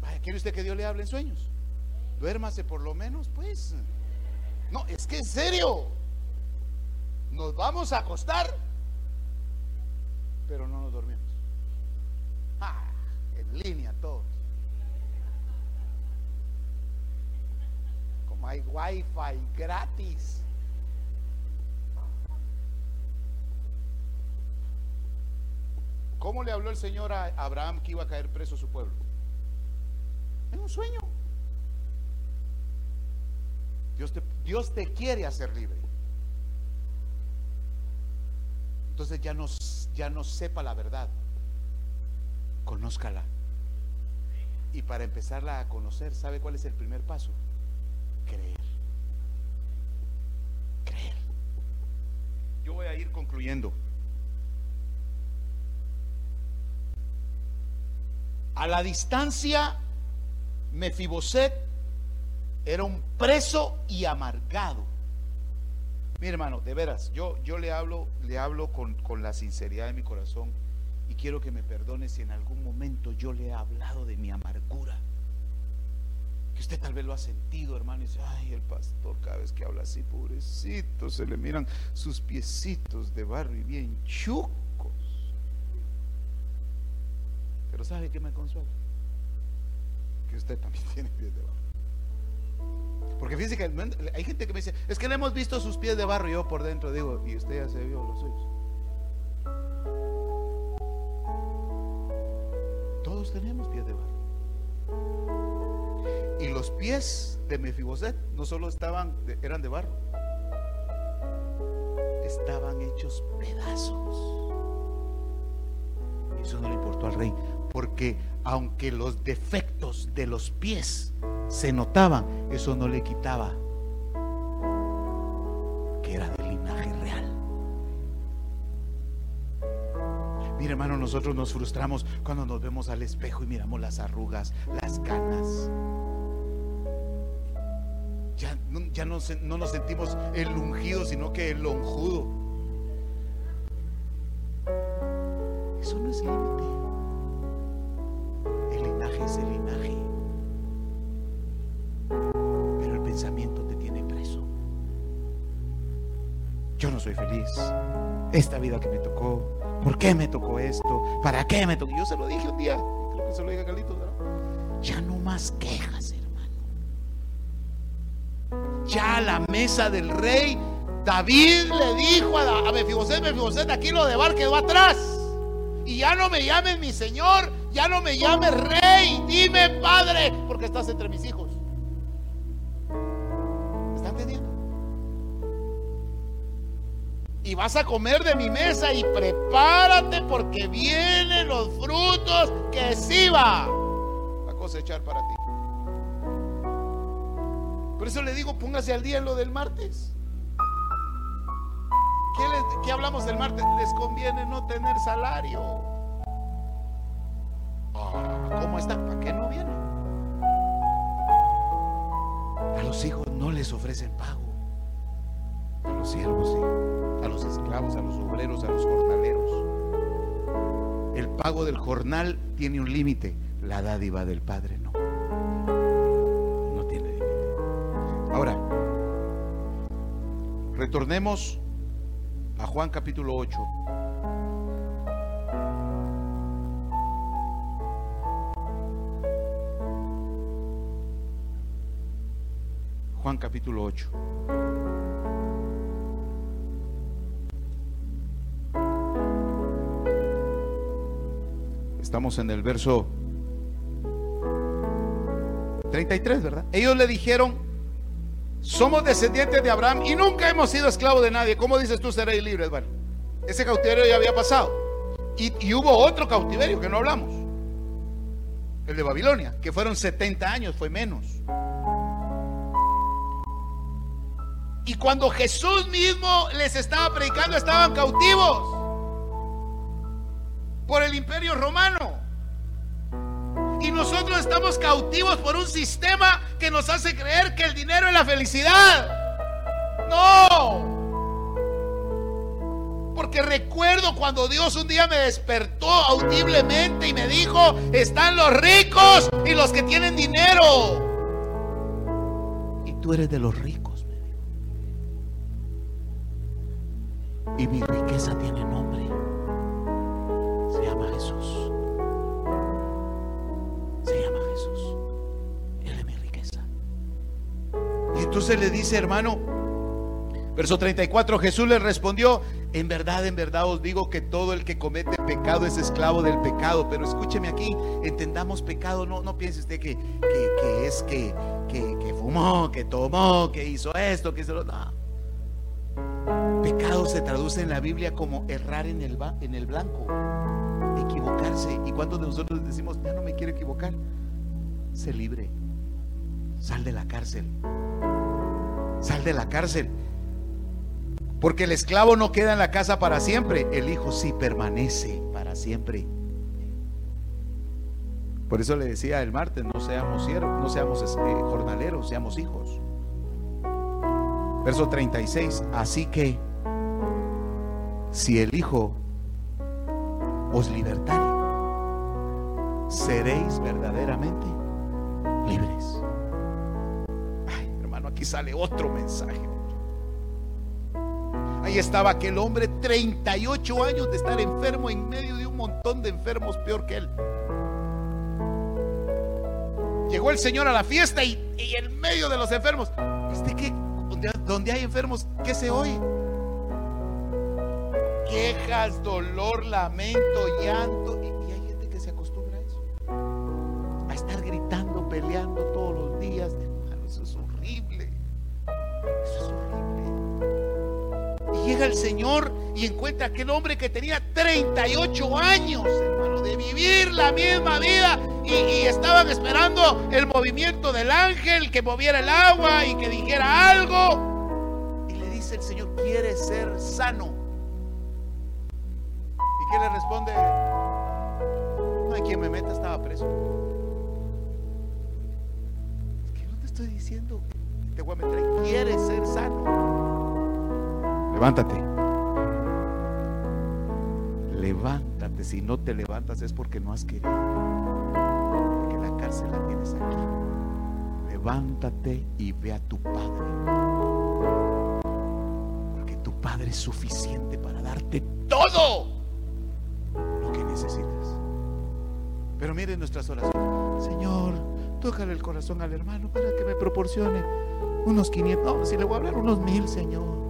Vaya, ¿quiere usted que Dios le hable en sueños? Duérmase por lo menos, pues. No, es que en serio. nos vamos a acostar, pero no nos dormimos. Ah, en línea todos. Como hay wifi gratis. ¿Cómo le habló el Señor a Abraham que iba a caer preso su pueblo? En un sueño. Dios te, Dios te quiere hacer libre. Entonces ya no, ya no sepa la verdad. Conózcala. Y para empezarla a conocer, ¿sabe cuál es el primer paso? Creer. Creer. Yo voy a ir concluyendo. A la distancia, Mefiboset era un preso y amargado. Mi hermano, de veras, yo, yo le hablo, le hablo con, con la sinceridad de mi corazón y quiero que me perdone si en algún momento yo le he hablado de mi amargura. Que usted tal vez lo ha sentido, hermano, y dice, ay, el pastor cada vez que habla así, pobrecito, se le miran sus piecitos de barro y bien chucos. Pero ¿sabe qué me consuela? Que usted también *laughs* tiene pies de barro. Porque fíjense que hay gente que me dice, es que le hemos visto sus pies de barro y yo por dentro digo, y usted ya se vio los suyos. Todos tenemos pies de barro. Y los pies de Mefiboset no solo estaban, eran de barro, estaban hechos pedazos. Eso no le importó al rey, porque aunque los defectos de los pies se notaban, eso no le quitaba que era del linaje real. Mira hermano, nosotros nos frustramos cuando nos vemos al espejo y miramos las arrugas, las canas. Ya, ya no, no nos sentimos el ungido, sino que el lonjudo. Eso no es límite. El linaje es el linaje. Pero el pensamiento te tiene preso. Yo no soy feliz. Esta vida que me tocó. ¿Por qué me tocó esto? ¿Para qué me tocó? Yo se lo dije un día. Creo que se lo dije a Carlitos. Ya no más quejas. Ya a la mesa del rey, David le dijo a, a Mefiboset, Mefiboset, aquí lo de Bar quedó atrás. Y ya no me llames mi señor, ya no me llames rey, dime padre, porque estás entre mis hijos. ¿Están entendiendo? Y vas a comer de mi mesa y prepárate porque vienen los frutos que sí va a cosechar para ti. Por eso le digo, póngase al día en lo del martes. ¿Qué, les, ¿Qué, hablamos del martes? Les conviene no tener salario. Ah, ¿Cómo está? ¿Para qué no viene? A los hijos no les ofrecen pago. A los siervos sí. A los esclavos, a los obreros, a los jornaleros. El pago del jornal tiene un límite. La dádiva del Padre Ahora, retornemos a Juan capítulo 8. Juan capítulo 8. Estamos en el verso 33, ¿verdad? Ellos le dijeron, somos descendientes de Abraham y nunca hemos sido esclavos de nadie. ¿Cómo dices tú seréis libres? Bueno, ese cautiverio ya había pasado. Y, y, hubo otro cautiverio que no hablamos. El de Babilonia, que fueron 70 años, fue menos. Y cuando Jesús mismo les estaba predicando, estaban cautivos por el imperio romano. Y nosotros estamos cautivos por un sistema que nos hace creer que el dinero es la felicidad. No. Porque recuerdo cuando Dios un día me despertó audiblemente y me dijo, están los ricos y los que tienen dinero. Y tú eres de los ricos. Y mi riqueza tiene nombre. Se llama Jesús. Entonces le dice, hermano, verso 34, Jesús le respondió, en verdad, en verdad os digo que todo el que comete pecado es esclavo del pecado. Pero escúcheme aquí, entendamos pecado. No, no piense usted que, que, es que, que, fumó, que tomó, que hizo esto, que hizo lo no. Pecado se traduce en la Biblia como errar en el, en el blanco, equivocarse. ¿Y cuántos de nosotros decimos, ya no me quiero equivocar? Sé libre, sal de la cárcel, sal de la cárcel. Porque el esclavo no queda en la casa para siempre, el hijo sí permanece para siempre. Por eso le decía el martes, no seamos siervos, no seamos eh, jornaleros, seamos hijos. Verso 36, así que si el Hijo os libertare, seréis verdaderamente libres. Aquí sale otro mensaje. Ahí estaba aquel hombre, 38 años de estar enfermo en medio de un montón de enfermos peor que él. Llegó el Señor a la fiesta y, en medio de los enfermos, ¿viste que donde, hay enfermos, qué se oye? Quejas, dolor, lamento, llanto. Llega el Señor y encuentra aquel hombre que tenía 38 años, hermano, de vivir la misma vida y, estaban esperando el movimiento del ángel que moviera el agua y que dijera algo. Y le dice el Señor, quiere ser sano. ¿Y qué le responde? No hay quien me meta, estaba preso. ¿Qué no te estoy diciendo? Te voy a meter, quiere ser sano. Levántate. Levántate. Si no te levantas es porque no has querido cárcel la tienes aquí. Levántate y ve a tu Padre. Porque tu Padre es suficiente para darte todo lo que necesitas. Pero miren nuestras oraciones. Señor, tócale el corazón al hermano para que me proporcione unos 500. No, si le voy a hablar unos mil, Señor.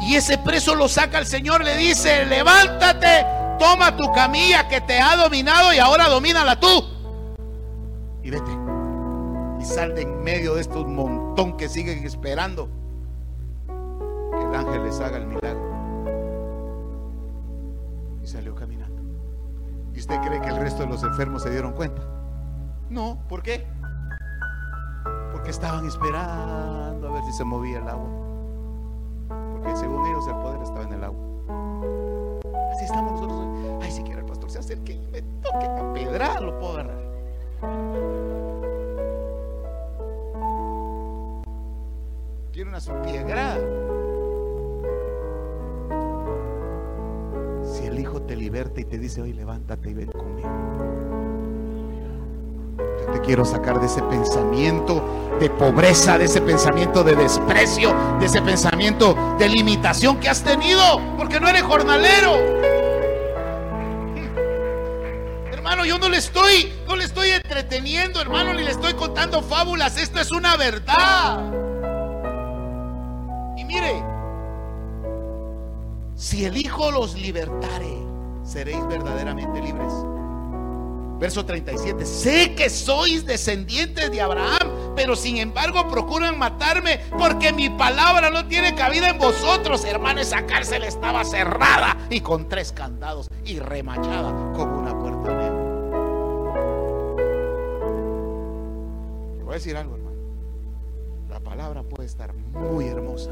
Y ese preso lo saca el Señor, le dice, levántate, toma tu camilla que te ha dominado y ahora domínala tú. Y vete. Y sal de en medio de estos montón que siguen esperando que el ángel les haga el milagro. usted cree que el resto de los enfermos se dieron cuenta? No, ¿por qué? Porque estaban esperando a ver si se movía el agua. Toque a pedra, lo puedo agarrar. Quiere una su piedra. te liberta y te dice, hoy levántate y ven conmigo. Yo te quiero sacar de ese pensamiento de pobreza, de ese pensamiento de desprecio, de ese pensamiento de limitación que has tenido, porque no eres jornalero. No le estoy, no le estoy entreteniendo, hermano, ni le estoy contando fábulas. Esto es una verdad. Y mire, si el Hijo los libertare, seréis verdaderamente libres. Verso 37, sé que sois descendientes de Abraham, pero sin embargo procuran matarme porque mi palabra no tiene cabida en vosotros. Hermano, esa cárcel estaba cerrada y con tres candados y remachada como una decir algo, hermano. La palabra puede estar muy hermosa.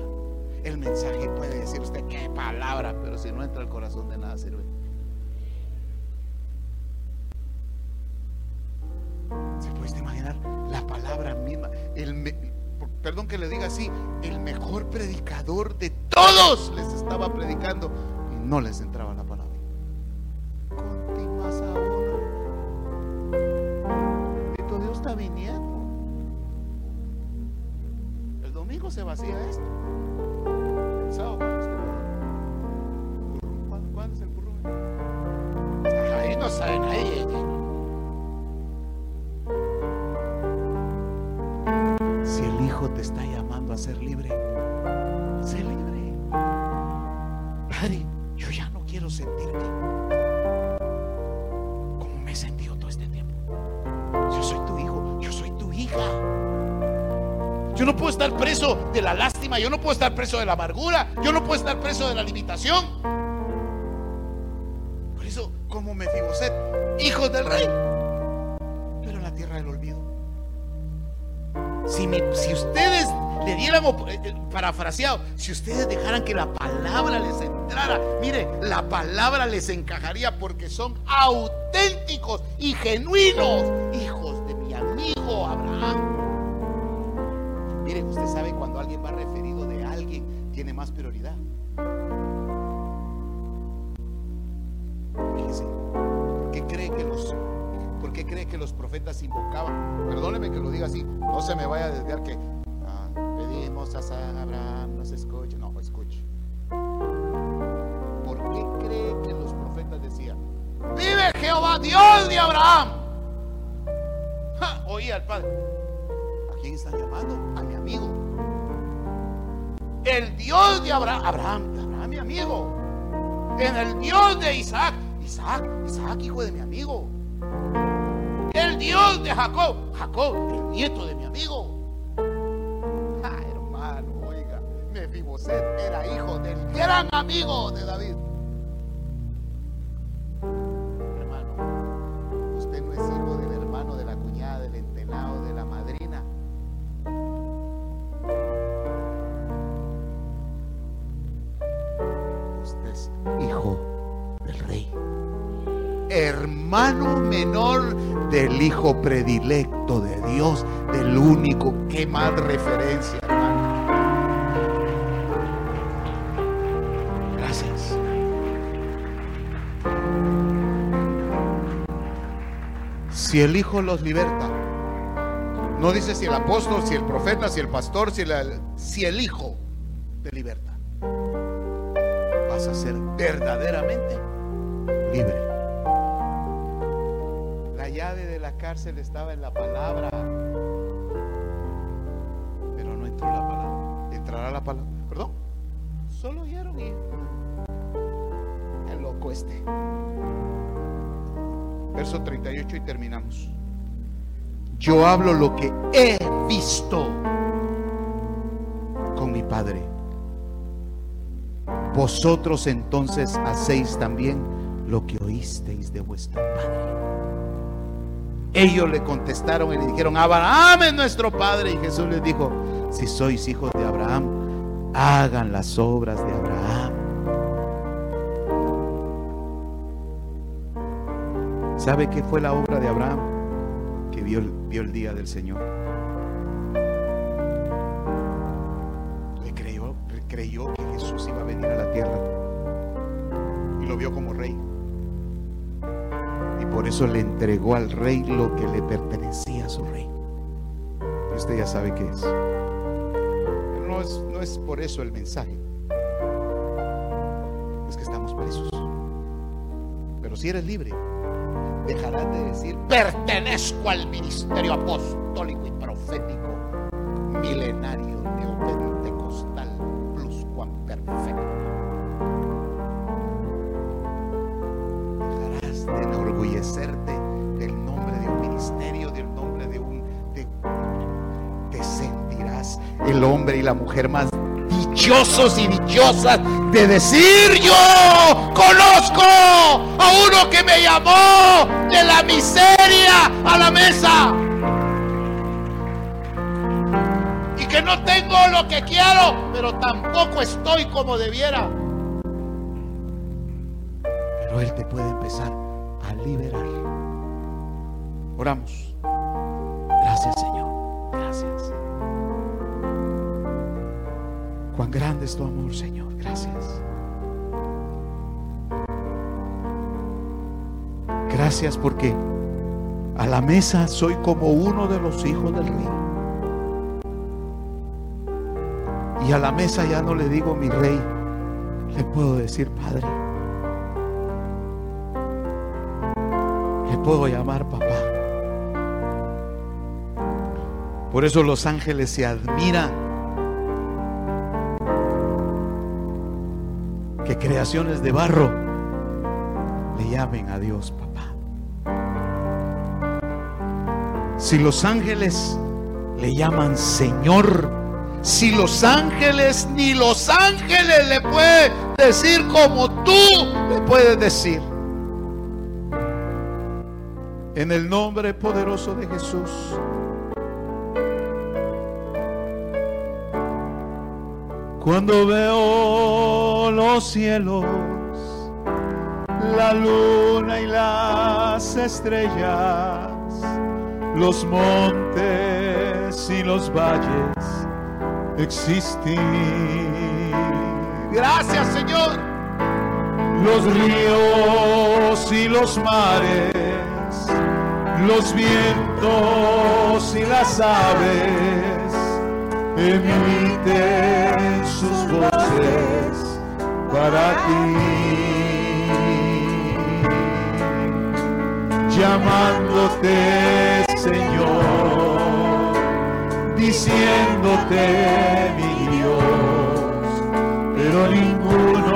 El mensaje puede decir usted qué palabra, pero si no entra al corazón de nada sirve. ¿Se puede imaginar la palabra misma? El, perdón que le diga así, el mejor predicador de todos les estaba predicando y no les entraba la palabra. Yo no puedo estar preso de la amargura, yo no puedo estar preso de la limitación. Por eso, como Mefiboset, hijos del rey, pero en la tierra del olvido. Si, mi- si ustedes le dieran, eh, eh, parafraseado, si ustedes dejaran que la palabra les entrara, mire, la palabra les encajaría porque son auténticos y genuinos Dios de Abraham. Ja, al padre. ¿A quién están llamando? A mi amigo. El Dios de Abraham, Abraham, Abraham mi amigo. En el Dios de Isaac, Isaac, Isaac hijo de mi amigo. El Dios de Jacob, Jacob, el nieto de mi amigo. Ah, hermano, oiga, Mefiboset era hijo del gran amigo de David. Hijo predilecto de Dios, del único que más referencia, hermano. Gracias. Si el Hijo los liberta, no dice si el apóstol, si el profeta, si el pastor, si, la- si el Hijo te liberta, vas a ser verdaderamente cárcel estaba en la palabra, pero no entró la palabra. ¿Entrará la palabra? ¿Perdón? Solo oyeron y... El loco este. Verso 38 y terminamos. Yo hablo lo que he visto con mi Padre. Vosotros entonces hacéis también lo que oísteis de vuestro Padre. Ellos le contestaron y le dijeron, Abraham es nuestro Padre. Y Jesús les dijo, si sois hijos de Abraham, hagan las obras de Abraham. ¿Sabe qué fue la obra de Abraham? Que vio, vio el día del Señor. Eso le entregó al rey lo que le pertenecía a su rey. Pero usted ya sabe qué es. Pero no es, no es por eso el mensaje. Es que estamos presos. Pero si eres libre, dejarás de decir, Pertenezco al ministerio apostólico del nombre de un ministerio, del nombre de un... te sentirás el hombre y la mujer más dichosos y dichosas de decir yo conozco a uno que me llamó de la miseria a la mesa. y que no tengo lo que quiero, pero tampoco estoy como debiera. Pero Él te puede empezar. Oramos. Gracias Señor. Gracias. Cuán grande es tu amor, Señor. Gracias. Gracias porque a la mesa soy como uno de los hijos del rey. Y a la mesa ya no le digo mi rey, le puedo decir Padre. Le puedo llamar papá. Por eso los ángeles se admiran que creaciones de barro le llamen a Dios papá. Si los ángeles le llaman Señor, si los ángeles ni los ángeles le pueden decir como tú le puedes decir. En el nombre poderoso de Jesús. Cuando veo los cielos, la luna y las estrellas, los montes y los valles existir. Gracias Señor. Los ríos y los mares, los vientos y las aves emiten sus voces para ti. Llamándote Señor, diciéndote mi Dios, pero ninguno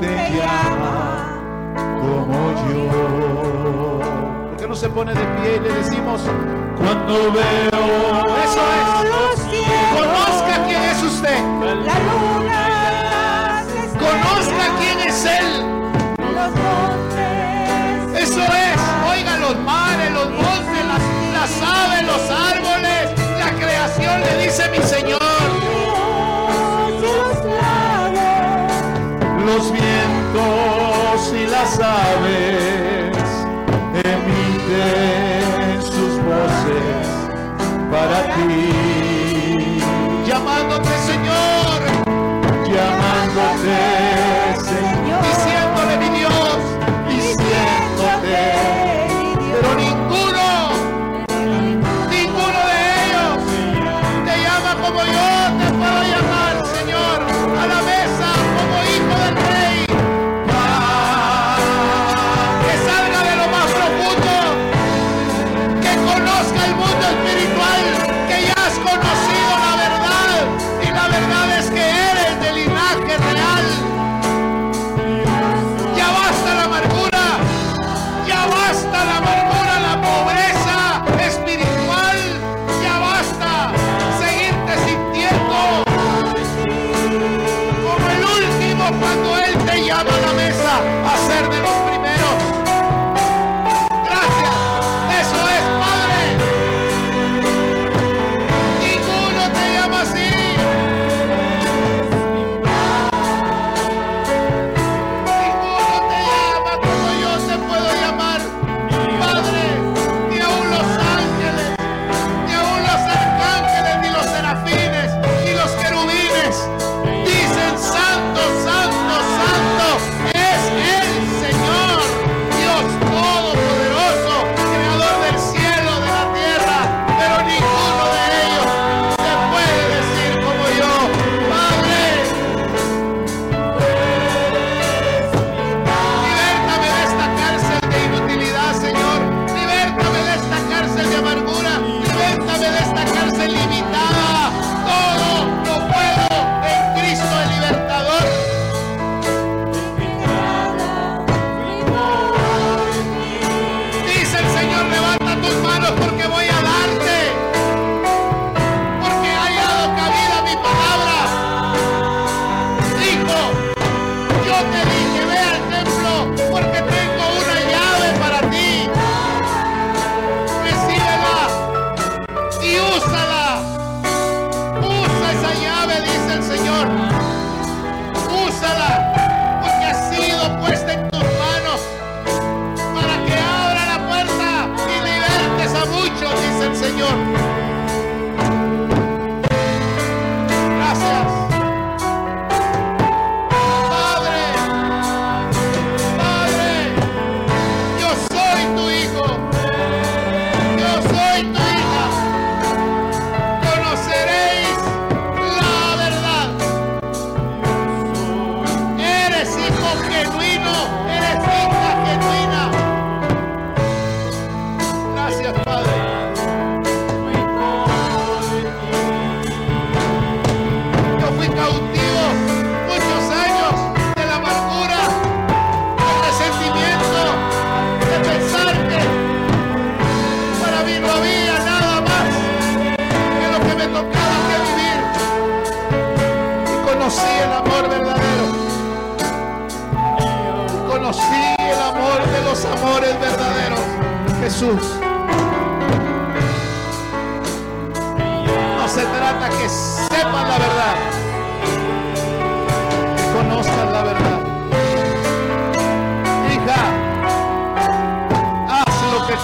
te llama como yo. ¿Por qué no se pone de pie y le decimos, cuando veo, eso es, los vientos y las aves emiten sus voces para ti,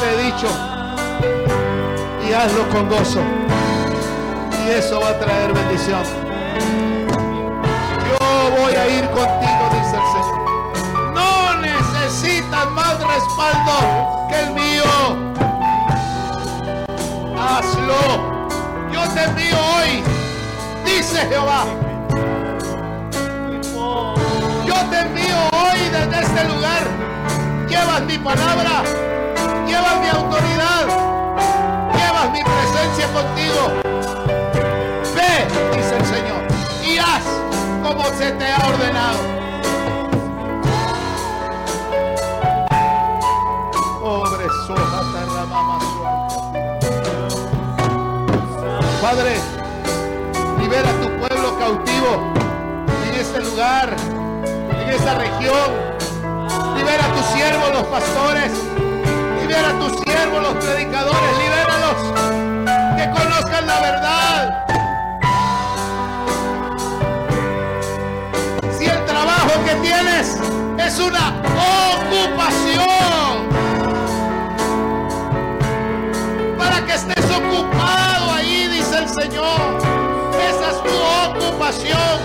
te he dicho y hazlo con gozo. Y eso va a traer bendición. Yo voy a ir contigo, dice el Señor. No necesitas más respaldo que el mío. Hazlo. Yo te envío hoy, dice Jehová. Yo te envío hoy desde este lugar. Llevas mi palabra, llevas mi autoridad, llevas mi presencia contigo. Ve, dice el Señor, y haz como se te ha ordenado. Pobre Padre, libera a tu pueblo cautivo en este lugar, en esta región. Libera a tus siervos, los pastores. Libera a tus siervos, los predicadores. Libéralos. Que conozcan la verdad. Si el trabajo que tienes es una ocupación, para que estés ocupado ahí, dice el Señor. Esa es tu ocupación.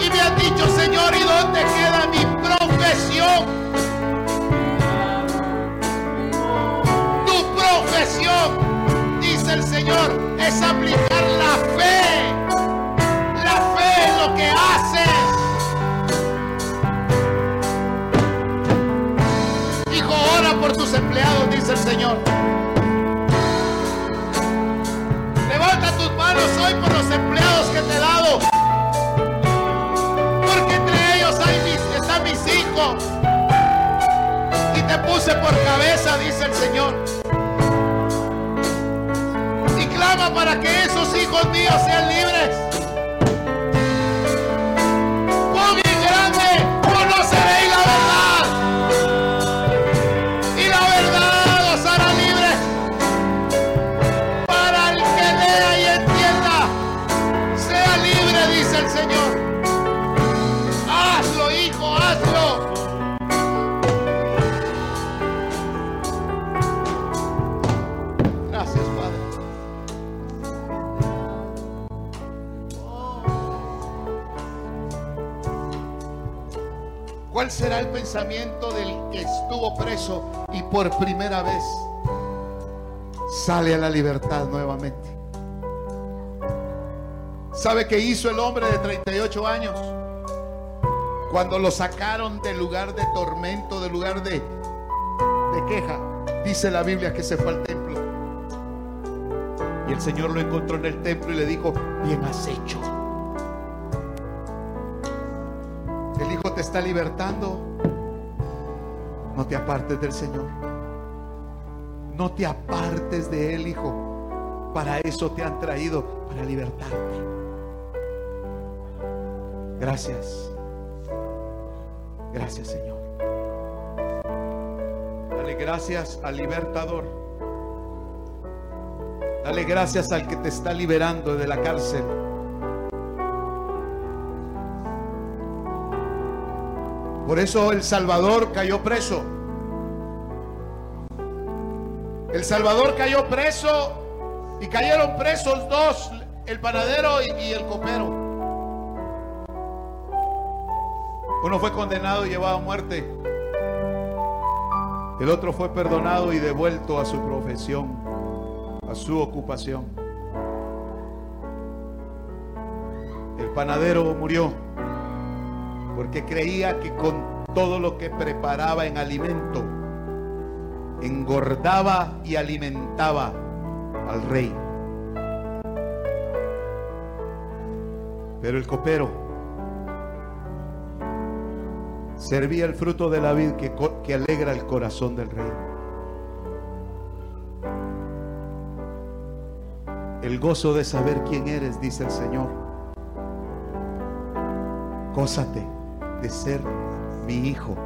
Y me has dicho, Señor, ¿y profesión, dice el Señor, es aplicar la fe. La fe en lo que haces. Hijo, ora por tus empleados, dice el Señor. Levanta tus manos hoy por los empleados que te he dado. Porque entre ellos hay mis, están mis hijos. Y te puse por cabeza, dice el Señor. Para que esos hijos míos sean libres. Pon en grande, conoceréis preso y por primera vez sale a la libertad nuevamente? ¿Sabe qué hizo el hombre de 38 años? Cuando lo sacaron del lugar de tormento, del lugar de, de queja, dice la Biblia que se fue al templo. Y el Señor lo encontró en el templo y le dijo, bien has hecho. El Hijo te está libertando. No te apartes del Señor. No te apartes de Él, Hijo. Para eso te han traído, para libertarte. Gracias. Gracias, Señor. Dale gracias al libertador. Dale gracias al que te está liberando de la cárcel. Por eso el Salvador cayó preso. El Salvador cayó preso y cayeron presos dos, el panadero y, el copero. Uno fue condenado y llevado a muerte. El otro fue perdonado y devuelto a su profesión, a su ocupación. El panadero murió porque creía que con todo lo que preparaba en alimento, engordaba y alimentaba al rey. Pero el copero servía el fruto de la vid que, alegra el corazón del rey. El gozo de saber quién eres, dice el Señor. Gózate de ser mi hijo.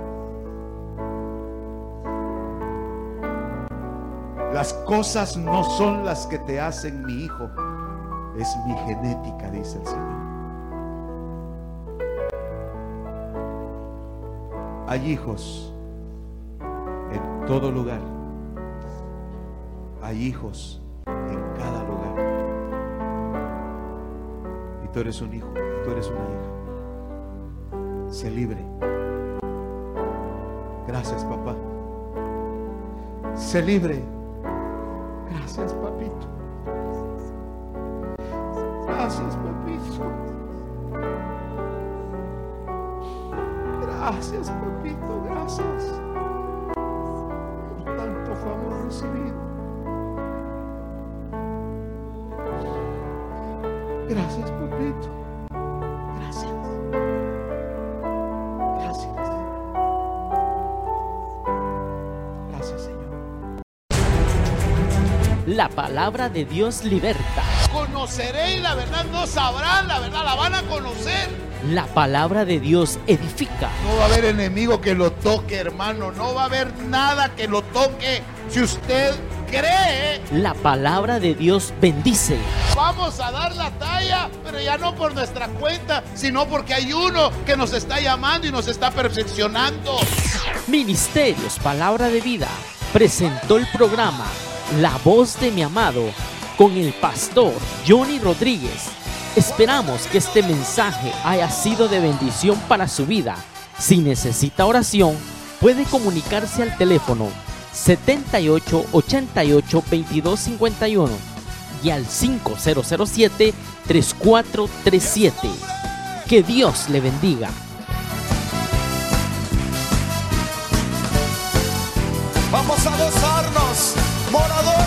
Las cosas no son las que te hacen mi hijo, es mi genética, dice el Señor. Hay hijos en todo lugar. Hay hijos en cada lugar. Y tú eres un hijo, tú eres una hija. Sé libre. Gracias, papá. Sé libre. Gracias, papito. Gracias, papito. Gracias, papito. Gracias palabra de Dios liberta. Conoceréis la verdad, no sabrán la verdad, la van a conocer. La palabra de Dios edifica. No va a haber enemigo que lo toque, hermano. No va a haber nada que lo toque. Si usted cree, La palabra de Dios bendice. vamos a dar la talla, pero ya no por nuestra cuenta, sino porque hay uno que nos está llamando y nos está perfeccionando. Ministerios Palabra de Vida presentó el programa La voz de mi amado con el pastor Johnny Rodríguez. Esperamos que este mensaje haya sido de bendición para su vida. Si necesita oración, puede comunicarse al teléfono 78 88 22 51 y al 5007 3437. Que Dios le bendiga. Moradora